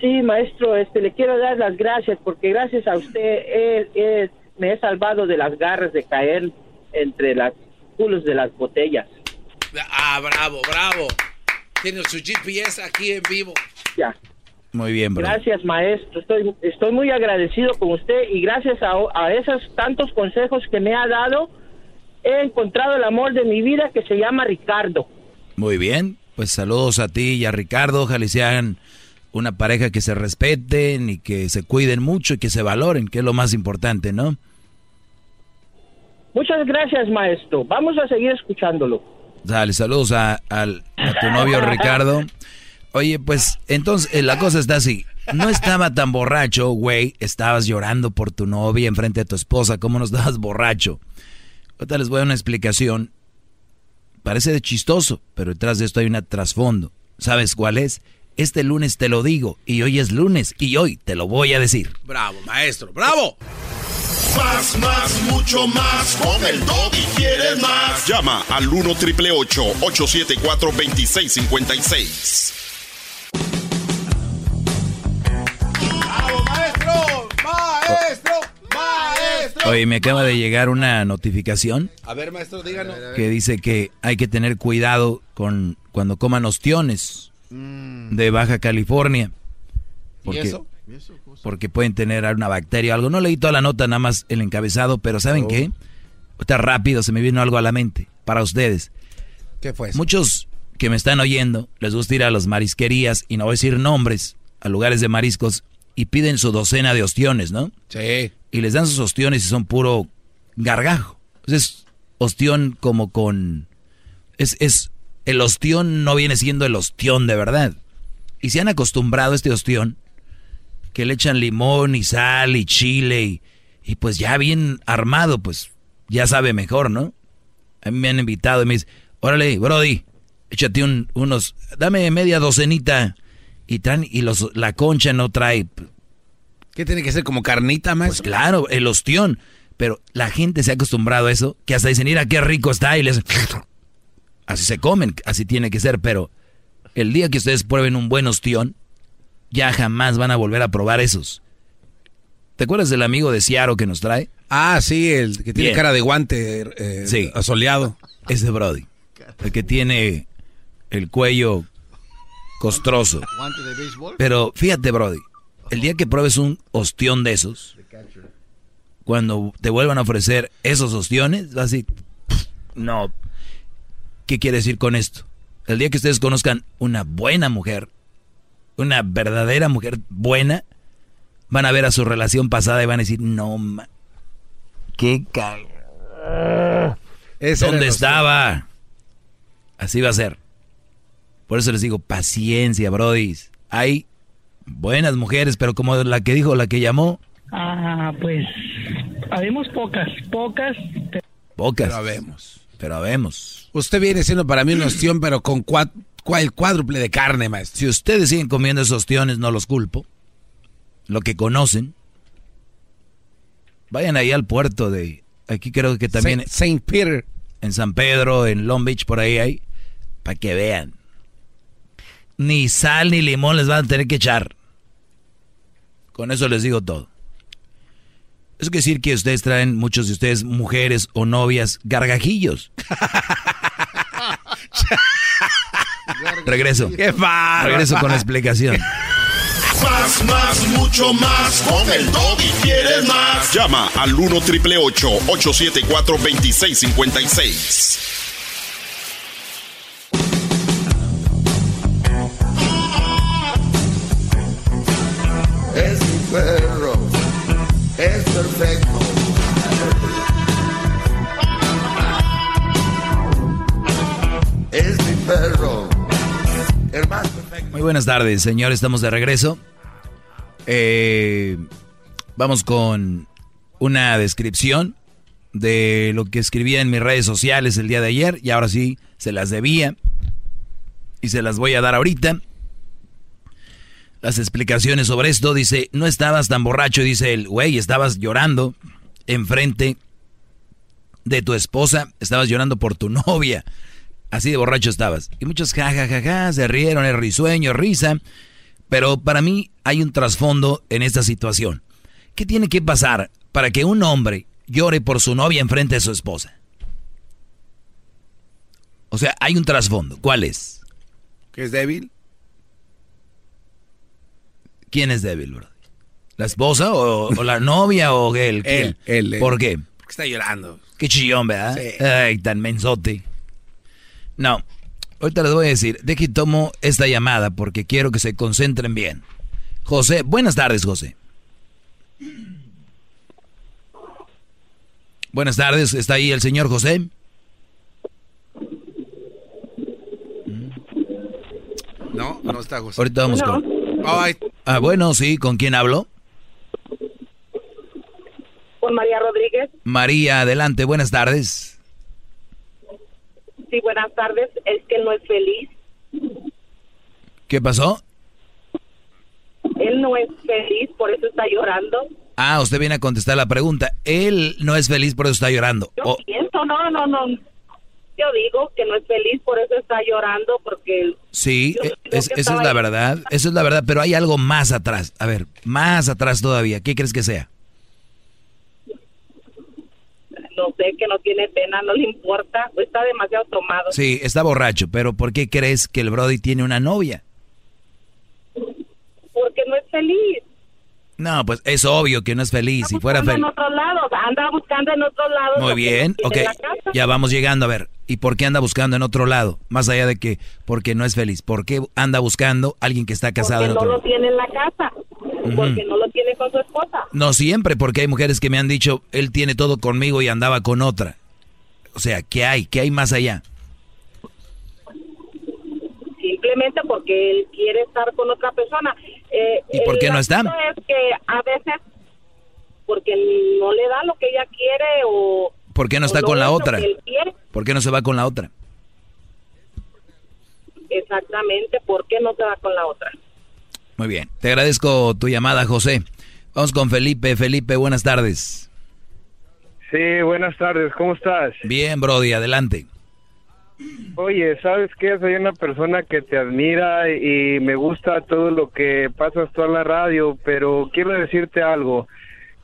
Sí, maestro, este, le quiero dar las gracias porque gracias a usted me he salvado de las garras de caer entre los culos de las botellas. Ah, bravo, bravo. Tiene su GPS aquí en vivo. Ya. Muy bien, bro. Gracias, maestro. Estoy, estoy muy agradecido con usted y gracias a, a esos tantos consejos que me ha dado, he encontrado el amor de mi vida que se llama Ricardo. Muy bien, pues saludos a ti y a Ricardo. Ojalá sean una pareja que se respeten y que se cuiden mucho y que se valoren, que es lo más importante, ¿no? Muchas gracias, maestro. Vamos a seguir escuchándolo. Dale, saludos a, tu novio Ricardo. Oye, pues entonces eh, la cosa está así. No estaba tan borracho, güey. Estabas llorando por tu novia enfrente de tu esposa. ¿Cómo no estabas borracho? Ahorita les voy a dar una explicación. Parece de chistoso, pero detrás de esto hay un trasfondo. ¿Sabes cuál es? Este lunes te lo digo y hoy es lunes y hoy te lo voy a decir. Bravo, maestro, bravo. Más, más, mucho más. Con el y quieres más. Llama al 1 triple 874 2656. ¡Bravo, maestro! ¡Maestro! ¡Maestro! Oye, me acaba de llegar una notificación A ver, maestro, díganos. que dice que hay que tener cuidado con cuando coman ostiones de Baja California. Porque, eso? Porque pueden tener una bacteria o algo. No leí toda la nota, nada más el encabezado, pero ¿saben qué? Ahorita rápido se me vino algo a la mente para ustedes. ¿Qué fue eso? Muchos que me están oyendo les gusta ir a las marisquerías, y no voy a decir nombres, a lugares de mariscos, y piden su docena de ostiones, ¿no? Sí. Y les dan sus ostiones y son puro gargajo. Es ostión como con... Es, es, el ostión no viene siendo el ostión de verdad. Y se han acostumbrado a este ostión, que le echan limón y sal y chile y, y pues ya bien armado, pues ya sabe mejor, ¿no? A mí me han invitado y me dicen, órale, Brody, échate un, unos, dame media docenita y traen, y los, la concha no trae. ¿Qué tiene que ser como carnita, más? Pues claro, el ostión. Pero la gente se ha acostumbrado a eso, que hasta dicen, mira qué rico está y les... Así se comen, así tiene que ser, pero el día que ustedes prueben un buen ostión, ya jamás van a volver a probar esos. ¿Te acuerdas del amigo de Ciaro que nos trae? Ah, sí, el que tiene Bien. cara de guante eh, Sí. asoleado. Es de Brody. El que tiene el cuello costroso. ¿Guante de béisbol? Pero fíjate, Brody, el día que pruebes un ostión de esos, cuando te vuelvan a ofrecer esos ostiones, vas a decir, "Pff, no, ¿qué quiere decir con esto? El día que ustedes conozcan una buena mujer, una verdadera mujer buena, van a ver a su relación pasada y van a decir, no, ma, qué ca... Ese era ¿Dónde estaba? Así va a ser. Por eso les digo, paciencia, Brody. Hay buenas mujeres, pero como la que dijo, la que llamó, Ah, pues, habemos pocas, pocas, pero pocas. Pero habemos. Pero habemos. Usted viene siendo para mí un ostión, pero con cua- cua- el cuádruple de carne, maestro. Si ustedes siguen comiendo esos ostiones, no los culpo. Lo que conocen, vayan ahí al puerto de... Aquí creo que también... Saint, Saint Peter. en San Pedro, en Long Beach, por ahí hay, para que vean. Ni sal ni limón les van a tener que echar. Con eso les digo todo. Eso quiere decir que ustedes traen, muchos de ustedes, mujeres o novias, gargajillos. Regreso. ¡Qué Regreso con la explicación. Más, más, mucho más. Con el y quieres más. Llama al 1 triple 874 2656. Buenas tardes, señor. Estamos de regreso. Eh, vamos con una descripción de lo que escribía en mis redes sociales el día de ayer y ahora sí se las debía y se las voy a dar ahorita. Las explicaciones sobre esto dice, no estabas tan borracho, dice el güey, estabas llorando enfrente de tu esposa, estabas llorando por tu novia. Así de borracho estabas. Y muchos jajajaja se rieron, el risueño, risa. Pero para mí hay un trasfondo en esta situación. ¿Qué tiene que pasar para que un hombre llore por su novia enfrente de su esposa? O sea, hay un trasfondo. ¿Cuál es? ¿Que es débil? ¿Quién es débil, bro? ¿La esposa o, o la novia o él? Él, él, él. ¿Por qué? Porque está llorando. Qué chillón, ¿verdad? Sí. Ay, tan mensote. No, ahorita les voy a decir, de que tomo esta llamada porque quiero que se concentren bien. José, buenas tardes, José. Buenas tardes, ¿está ahí el señor José? No, no está José. Ahorita vamos con... Ay, Ah, bueno, sí, ¿con quién hablo? Con María Rodríguez. María, adelante, buenas tardes. Sí, buenas tardes. Es que él no es feliz. ¿Qué pasó? Él no es feliz, por eso está llorando. Ah, usted viene a contestar la pregunta. Él no es feliz, por eso está llorando. Yo pienso, no, no, no. Yo digo que no es feliz, por eso está llorando, porque Sí, e- creo es- esa es la verdad, eso es la verdad, pero hay algo más atrás. A ver, más atrás todavía. ¿Qué crees que sea? No sé, que no tiene pena, no le importa, o está demasiado tomado. Sí, está borracho, pero ¿por qué crees que el Brody tiene una novia? Porque no es feliz. No, pues es obvio que no es feliz. Si fuera Anda en feliz. otros lados, anda buscando en otros lados. Muy lo bien, no ok. Ya vamos llegando. A ver, ¿y por qué anda buscando en otro lado? Más allá de que porque no es feliz. ¿Por qué anda buscando alguien que está casado Porque en no otro lo lado? tiene en la casa, porque no lo tiene con su esposa. No siempre, porque hay mujeres que me han dicho, él tiene todo conmigo y andaba con otra. O sea, ¿qué hay? ¿Qué hay más allá? Simplemente porque él quiere estar con otra persona. Eh, ¿Y por qué no está? Es que a veces porque no le da lo que ella quiere o ¿Por qué no está con la otra? ¿Por qué no se va con la otra? Exactamente, ¿por qué no se va con la otra? Muy bien. Te agradezco tu llamada, José. Vamos con Felipe. Felipe, buenas tardes. Sí, buenas tardes, ¿cómo estás? Bien, Brody, adelante. Oye, ¿sabes qué? Soy una persona que te admira y me gusta todo lo que pasas tú en la radio, pero quiero decirte algo.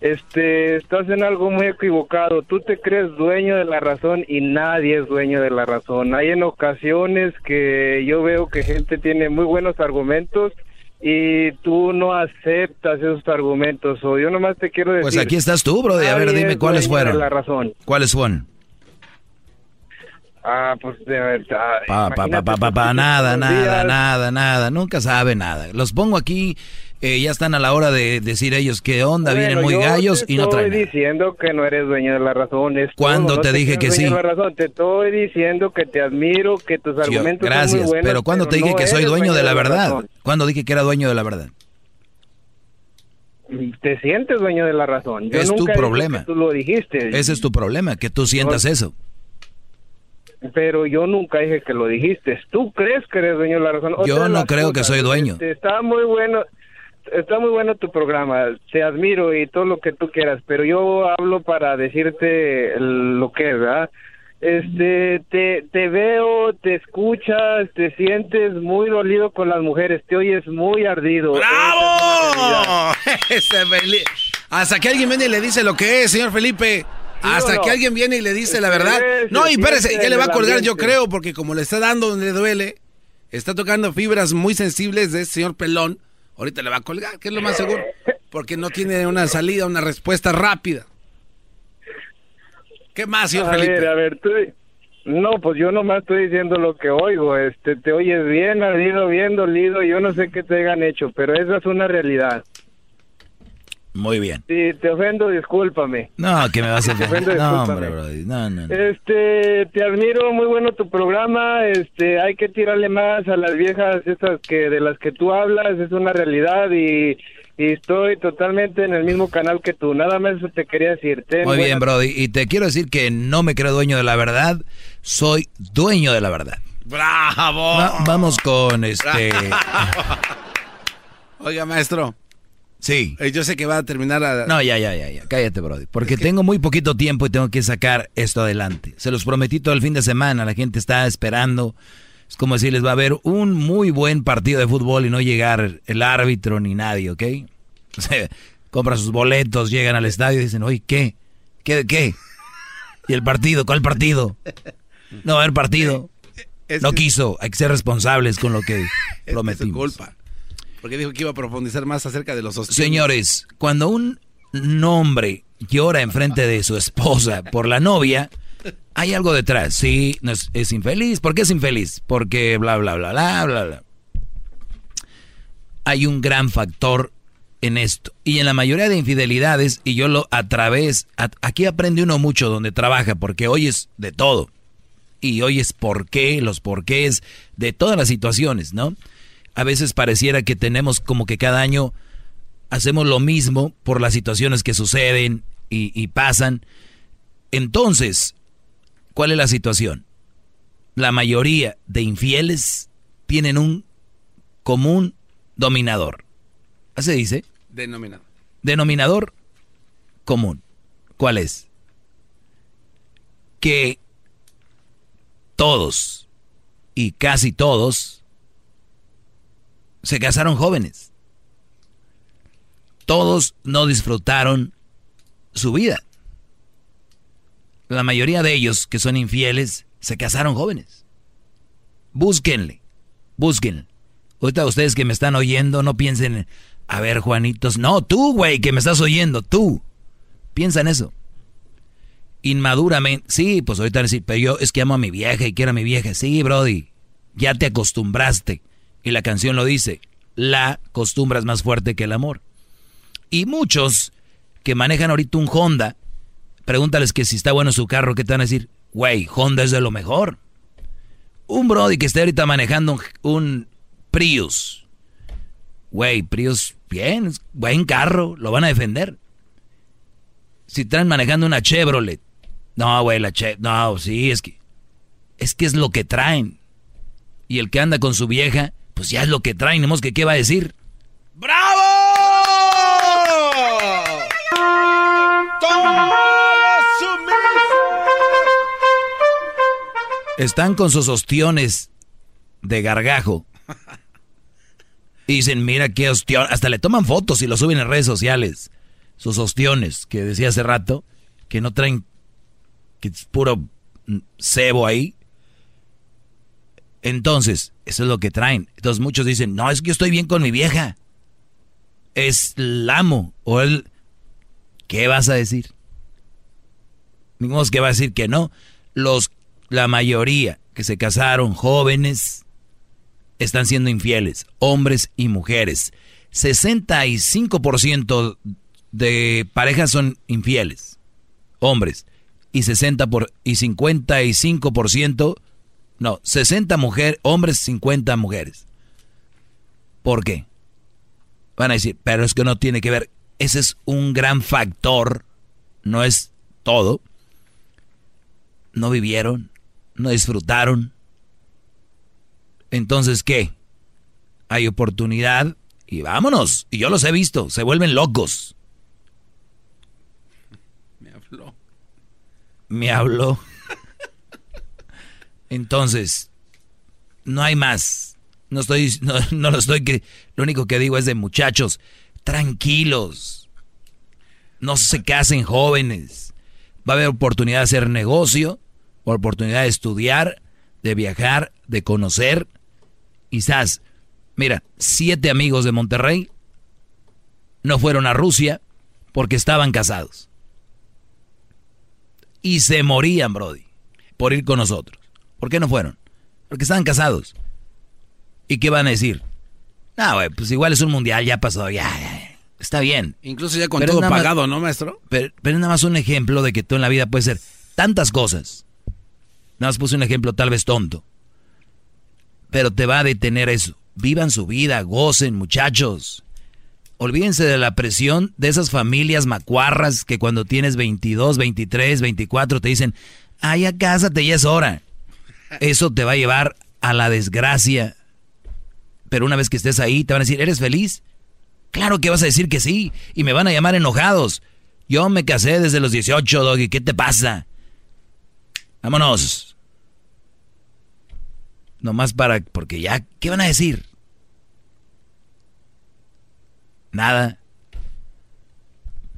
Este, estás en algo muy equivocado. Tú te crees dueño de la razón y nadie es dueño de la razón. Hay en ocasiones que yo veo que gente tiene muy buenos argumentos y tú no aceptas esos argumentos. O yo nomás te quiero decir. Pues aquí estás tú, Brody. A ver, dime es cuáles fueron. la razón. ¿Cuáles fueron? Ah, pues de verdad. Pa, pa, pa, pa, pa, pa, nada, nada, nada, nada. Nunca sabe nada. Los pongo aquí, eh, ya están a la hora de decir ellos qué onda, vienen Bueno, muy yo gallos te y no estoy traen. nada. diciendo que no eres dueño de la razón. es ¿Cuándo todo, no te dije que sí? de la razón. Te estoy diciendo que te admiro, que tus Sí, argumentos son gracias, muy buenos. pero ¿cuándo te dije no que soy dueño de la verdad? razón. ¿Cuándo dije que era dueño de la verdad? Te sientes dueño de la razón. Yo Es tu nunca problema. que tú lo dijiste. Ese es tu problema, que tú sientas eso. Pero yo nunca dije que lo dijiste. Tú crees que eres dueño de la razón. Otra Yo no creo que soy dueño. este, está muy bueno. Está muy bueno tu programa, te admiro y todo lo que tú quieras, pero yo hablo para decirte lo que es, ¿verdad? este, te, te veo, te escuchas, te sientes muy dolido con las mujeres, te oyes muy ardido. ¡Bravo! Hasta que alguien viene y le dice lo que es, señor Felipe. Hasta no? que alguien viene y le dice la verdad. No, y espérese, ya le va a colgar, yo creo, porque como le está dando donde le duele, está tocando fibras muy sensibles de ese señor pelón. Ahorita le va a colgar, que es lo más seguro. Porque no tiene una salida, una respuesta rápida. ¿Qué más, señor a Felipe? ver, a ver, tú... No, pues yo nomás estoy diciendo lo que oigo, este, te oyes bien ardido, bien dolido, yo no sé qué te hayan hecho, pero esa es una realidad. Muy bien. Si te ofendo, discúlpame. No, que me vas a Te ofender. ofendo, No, discúlpame. hombre, Brody. No, no, no. Este, te admiro, muy bueno tu programa, este, hay que tirarle más a las viejas esas que de las que tú hablas, es una realidad y, y estoy totalmente en el mismo canal que tú, nada más eso te quería decir. Ten Muy bien, Brody. Y te quiero decir que no me creo dueño de la verdad, soy dueño de la verdad. ¡Bravo! Va- vamos con este. Oiga, maestro. Sí. Eh, yo sé que va a terminar a... No, ya, ya, ya, ya. Cállate, Brody. Porque tengo muy poquito tiempo y tengo que sacar esto adelante. Se los prometí todo el fin de semana. La gente está esperando. Es como decirles, va a haber un muy buen partido de fútbol y no llegar el árbitro ni nadie, ¿ok? O sea, compran sus boletos, llegan al estadio y dicen, oye, ¿qué? ¿Qué qué? ¿Y el partido? ¿Cuál partido? No va a haber partido. Es No que- quiso. Hay que ser responsables con lo que Es prometimos. culpa. Porque dijo que iba a profundizar más acerca de los hostiles. Señores, cuando un hombre llora enfrente de su esposa por la novia, hay algo detrás. Sí, es, es infeliz. ¿Por qué es infeliz? Porque bla, bla, bla, bla, bla, bla. Hay un gran factor en esto. Y en la mayoría de infidelidades, y yo lo a través, aquí aprende uno mucho donde trabaja, porque oyes de todo. Y oyes por qué, los porqués, de todas las situaciones, ¿no? A veces pareciera que tenemos como que cada año hacemos lo mismo por las situaciones que suceden y, y pasan. Entonces, ¿cuál es la situación? La mayoría de infieles tienen un común dominador. Así dice. Denominado. Denominador común. ¿Cuál es? Que todos y casi todos se casaron jóvenes. Todos no disfrutaron su vida. La mayoría de ellos que son infieles se casaron jóvenes. Búsquenle, búsquenle. Ahorita ustedes que me están oyendo no piensen, a ver Juanitos, no, tú güey que me estás oyendo, tú. Piensa en eso. Inmaduramente, sí, pues ahorita decir, pero yo es que amo a mi vieja y quiero a mi vieja. Sí, Brody, ya te acostumbraste. Y la canción lo dice, la costumbre es más fuerte que el amor. Y muchos que manejan ahorita un Honda, pregúntales que si está bueno su carro, ¿qué te van a decir? Güey, Honda es de lo mejor. Un Brody que esté ahorita manejando un, Prius. Güey, Prius, bien, buen carro, lo van a defender. Si están manejando una Chevrolet, no, güey, la Chevrolet, no, sí, es que, es que es lo que traen. Y el que anda con su vieja, pues ya es lo que traen, modo que qué va a decir. Están con sus ostiones de gargajo. Y dicen, mira qué ostión. Hasta le toman fotos y lo suben en redes sociales. Sus ostiones, que decía hace rato, que no traen, que es puro cebo ahí. Entonces, eso es lo que traen. Entonces muchos dicen, no, es que yo estoy bien con mi vieja. Es el amo. O el... ¿Qué vas a decir? Ninguno que va a decir que no. Los, la mayoría que se casaron jóvenes están siendo infieles, hombres y mujeres. 65% de parejas son infieles, hombres, y 60 por, y 55%, no, 60 mujeres, hombres, 50 mujeres. ¿Por qué? Van a decir, pero es que no tiene que ver. Ese es un gran factor, no es todo. No vivieron, no disfrutaron. Entonces, ¿qué? Hay oportunidad y vámonos. Y yo los he visto, se vuelven locos. Me habló. Me habló. Entonces, no hay más. No estoy, no, no lo estoy que, lo único que digo es de muchachos, tranquilos. No se casen jóvenes. Va a haber oportunidad de hacer negocio, oportunidad de estudiar, de viajar, de conocer. Quizás, mira, siete amigos de Monterrey no fueron a Rusia porque estaban casados. Y se morían, Brody, por ir con nosotros. ¿Por qué no fueron? Porque estaban casados. ¿Y qué van a decir? No, güey, pues igual es un mundial, ya pasó, ya, ya, está bien. Incluso ya con todo pagado, ¿no, maestro? Pero, pero es nada más un ejemplo de que tú en la vida puedes ser tantas cosas. Nada más puse un ejemplo tal vez tonto. Pero te va a detener eso. Vivan su vida, gocen, muchachos. Olvídense de la presión de esas familias macuarras que cuando tienes 22, 23, 24 te dicen, ay, ya cásate, ya es hora. Eso te va a llevar a la desgracia. Pero una vez que estés ahí, te van a decir, ¿eres feliz? Claro que vas a decir que sí. Y me van a llamar enojados. Yo me casé desde los 18, Doggy. ¿Qué te pasa? Vámonos. Nomás para, porque ya, ¿qué van a decir? Nada.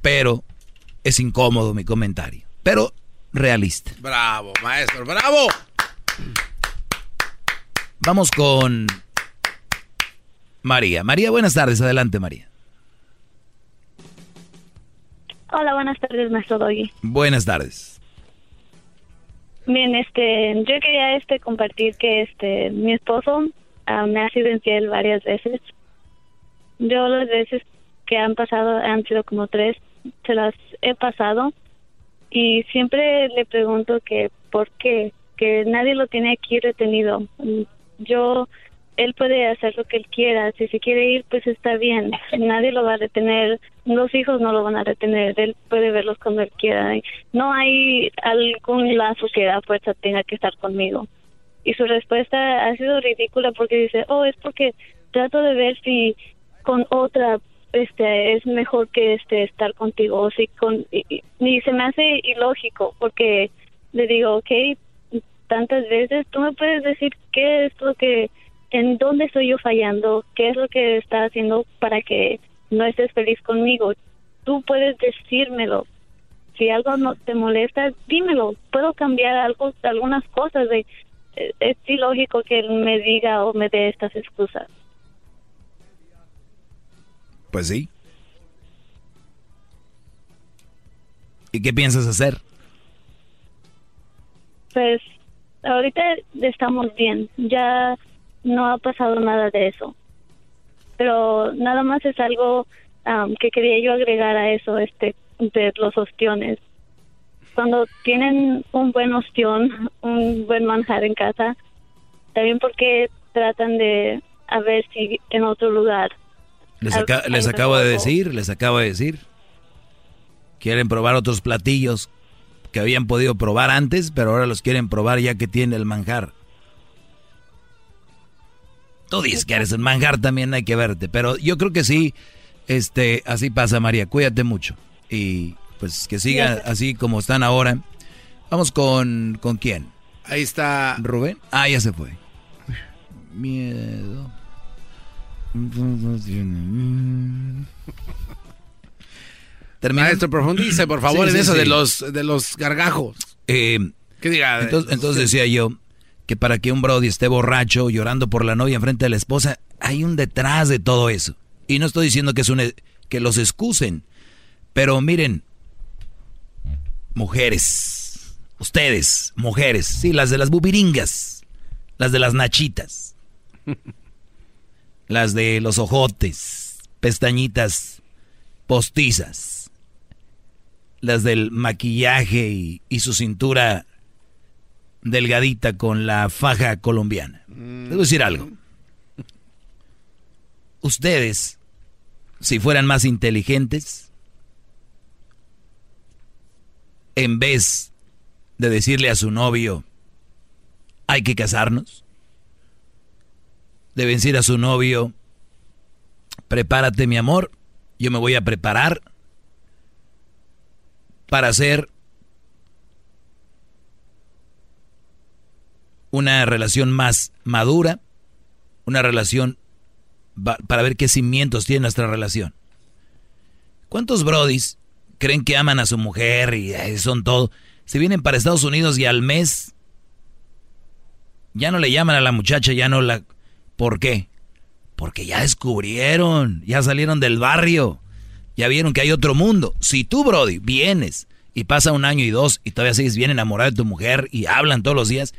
Pero es incómodo mi comentario. Pero realista. Bravo, maestro, bravo. Vamos con María. María, buenas tardes. Adelante, María. Hola, buenas tardes, maestro Doggy. Buenas tardes. Bien, este, yo quería este compartir que este mi esposo ah, me ha sido infiel varias veces. Yo las veces que han pasado han sido como tres, se las he pasado y siempre le pregunto que por qué, que nadie lo tiene aquí retenido. Yo él puede hacer lo que él quiera. Si se quiere ir, pues está bien. Nadie lo va a retener. Los hijos no lo van a retener. Él puede verlos cuando él quiera. No hay algún lazo que a fuerza tenga que estar conmigo. Y su respuesta ha sido ridícula porque dice, oh, es porque trato de ver si con otra este es mejor que este estar contigo o si con y, y se me hace ilógico porque le digo ok tantas veces tú me puedes decir qué es lo que en dónde estoy yo fallando, qué es lo que está haciendo para que no estés feliz conmigo. Tú puedes decírmelo. Si algo no te molesta, dímelo. Puedo cambiar algo, algunas cosas. De, eh, es ilógico que él me diga o me dé estas excusas. Pues sí. ¿Y qué piensas hacer? Pues ahorita estamos bien. Ya no ha pasado nada de eso. Pero nada más es algo que quería yo agregar a eso, este, de los ostiones. Cuando tienen un buen ostión, un buen manjar en casa, también porque tratan de a ver si en otro lugar. Les, les acabo de decir, les acabo de decir. Quieren probar otros platillos que habían podido probar antes, pero ahora los quieren probar ya que tiene el manjar. Tú dices que eres un manjar, también hay que verte. Pero yo creo que sí, este, así pasa, María. Cuídate mucho. Y pues que siga así como están ahora. Vamos con, ¿con quién? Ahí está. Rubén. Ah, ya se fue. Miedo. Maestro, profundice, por favor, en eso de los de los gargajos. Eh, ¿Qué diga? Entonces, entonces decía yo, que para que un Brody esté borracho llorando por la novia enfrente de la esposa, hay un detrás de todo eso. Y no estoy diciendo que, es un, que los excusen, pero miren, mujeres, ustedes, mujeres, sí, las de las bubiringas, las de las nachitas, las de los ojotes, pestañitas postizas, las del maquillaje y, y su cintura delgadita con la faja colombiana. Les voy a decir algo. Ustedes, si fueran más inteligentes, en vez de decirle a su novio, hay que casarnos, deben decir a su novio, prepárate mi amor, yo me voy a preparar para ser una relación más madura, una relación para ver qué cimientos tiene nuestra relación. ¿Cuántos brodis creen que aman a su mujer y son todo? Se vienen para Estados Unidos y al mes ya no le llaman a la muchacha, ya no la... ¿Por qué? Porque ya descubrieron, ya salieron del barrio, ya vieron que hay otro mundo. Si tú, Brody, vienes y pasa un año y dos y todavía sigues bien enamorado de tu mujer y hablan todos los días,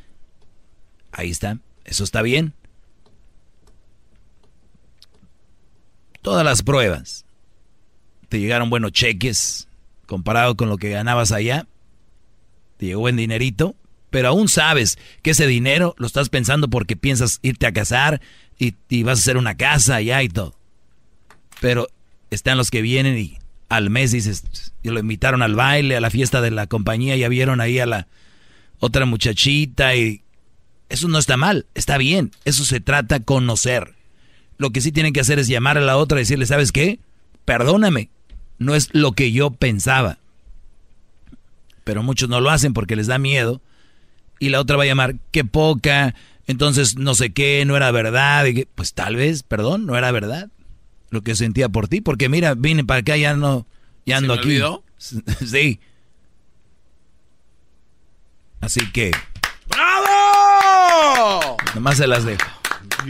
ahí está, eso está bien. Todas las pruebas. Te llegaron buenos cheques comparado con lo que ganabas allá. Te llegó buen dinerito pero aún sabes que ese dinero lo estás pensando porque piensas irte a casar y, vas a hacer una casa allá y todo. Pero están los que vienen y al mes dices, y lo invitaron al baile, a la fiesta de la compañía, ya vieron ahí a la otra muchachita y eso no está mal, está bien, eso se trata conocer. Lo que sí tienen que hacer es llamar a la otra y decirle, ¿sabes qué? Perdóname, no es lo que yo pensaba. Pero muchos no lo hacen porque les da miedo y la otra va a llamar, qué poca, entonces no sé qué, no era verdad. Y pues tal vez, perdón, no era verdad lo que sentía por ti, porque mira, vine para acá, ya no, ya ando aquí. Olvidó? sí. Así que. ¡Bravo! Nomás se las dejo.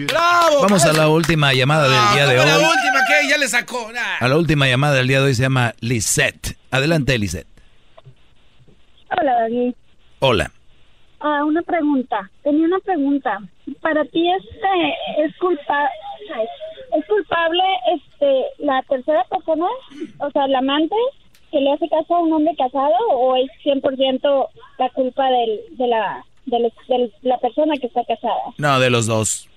¡Bravo! Vamos a la última llamada del día de hoy. La última que ya le sacó. A la última llamada del día de hoy se llama Lisette. Adelante, Lisette. Hola, David. Hola. Ah, una pregunta. Tenía una pregunta. Para ti este es culpa es culpable este la tercera persona, o sea, el amante que le hace caso a un hombre casado o es 100% la culpa del, de la de, la persona que está casada? No, de los dos.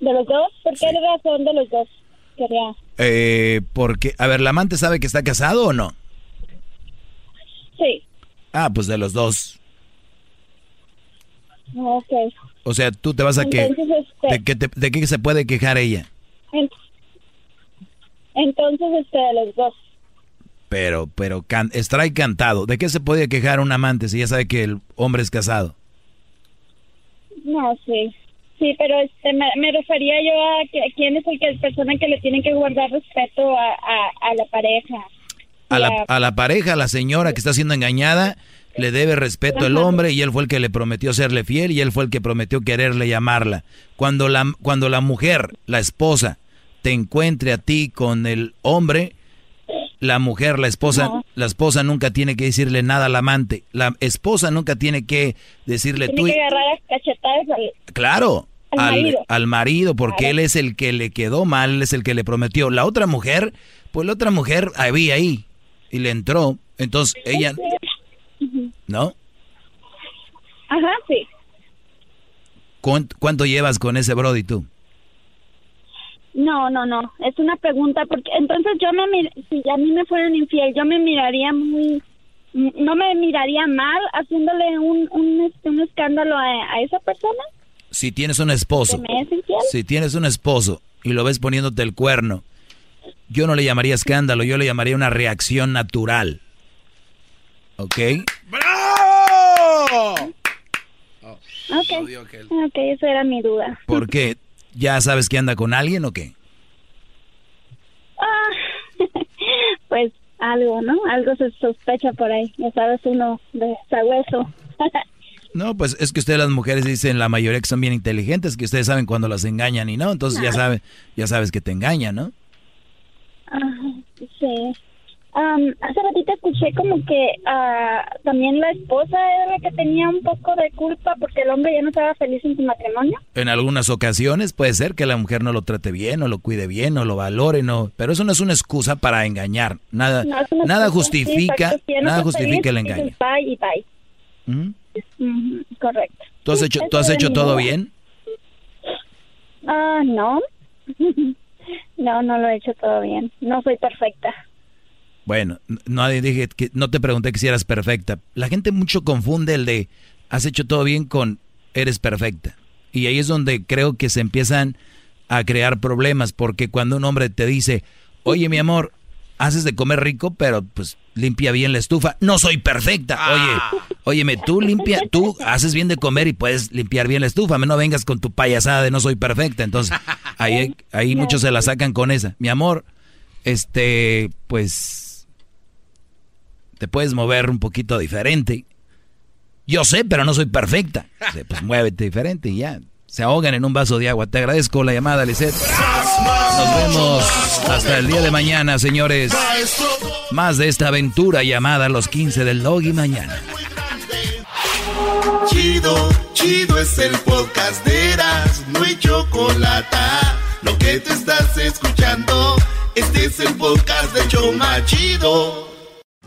¿De los dos? ¿Por qué razón de los dos? Quería. Eh, porque, a ver, ¿la amante sabe que está casado o no? Sí. Ah, pues de los dos. Okay. O sea, tú te vas a que... Este, ¿De, qué se puede quejar ella? Entonces, este, de los dos. Pero, pero, can, extrae cantado. ¿De qué se puede quejar un amante si ya sabe que el hombre es casado? No, sí. Sí, pero este, me, refería yo a que, quién es el que persona que le tiene que guardar respeto a, a, la pareja. A la, a la pareja, a la señora que está siendo engañada, le debe respeto el hombre y él fue el que le prometió serle fiel y él fue el que prometió quererle y amarla. Cuando la, cuando la mujer, la esposa, te encuentre a ti con el hombre, la mujer, la esposa, la esposa nunca tiene que decirle nada al amante. La esposa nunca tiene que decirle tú. Que agarrar cachetadas al, claro, al, marido. porque él es el que le quedó mal, él es el que le prometió. La otra mujer, pues la otra mujer había ahí y le entró. Entonces ella, ¿No? Ajá, sí. ¿Cuánto, llevas con ese Brody tú? No, no, no. Es una pregunta porque entonces yo me si a mí me fueran infiel, yo me miraría muy no me miraría mal haciéndole un un, este, un escándalo a, esa persona. Si tienes un esposo. Si tienes un esposo y lo ves poniéndote el cuerno, yo no le llamaría escándalo, yo le llamaría una reacción natural. ¿Ok? ¡Bravo! ok, ok, esa era mi duda. ¿Por qué? ¿Ya sabes que anda con alguien o qué? Ah, pues algo, ¿no? Algo se sospecha por ahí. Ya sabes, uno de sabueso. No, pues es que ustedes las mujeres dicen la mayoría que son bien inteligentes, que ustedes saben cuando las engañan y no, entonces ya sabes, ya sabes que te engañan, ¿no? Sí hace ratito escuché como que uh, también la esposa era la que tenía un poco de culpa porque el hombre ya no estaba feliz en su matrimonio. En algunas ocasiones puede ser que la mujer no lo trate bien, o lo cuide bien, o lo valore, no, pero eso no es una excusa para engañar. Nada, nada justifica, nada justifica el engaño. Bye y bye. ¿Mm? correcto. ¿Tú has hecho, ¿tú has hecho todo bien? Ah, no. no, no lo he hecho todo bien. No soy perfecta. Bueno, no dije que no te pregunté que si eras perfecta. La gente mucho confunde el de has hecho todo bien con eres perfecta. Y ahí es donde creo que se empiezan a crear problemas porque cuando un hombre te dice, "Oye, mi amor, haces de comer rico, pero pues limpia bien la estufa. No soy perfecta. Ah. Oye, óyeme, tú limpia, tú haces bien de comer y puedes limpiar bien la estufa. No vengas con tu payasada de no soy perfecta. Entonces, ahí, ahí muchos se la sacan con esa. Mi amor, este, pues, te puedes mover un poquito diferente. Yo sé, pero no soy perfecta. Pues muévete diferente y ya. Se ahogan en un vaso de agua. Te agradezco la llamada, Lisette. Nos vemos hasta el día de mañana, señores. Más de esta aventura llamada Los 15 del Doggy mañana. Chido, chido es el podcast de Eras, no hay chocolate. Lo que te estás escuchando, este es el podcast de Choma Chido.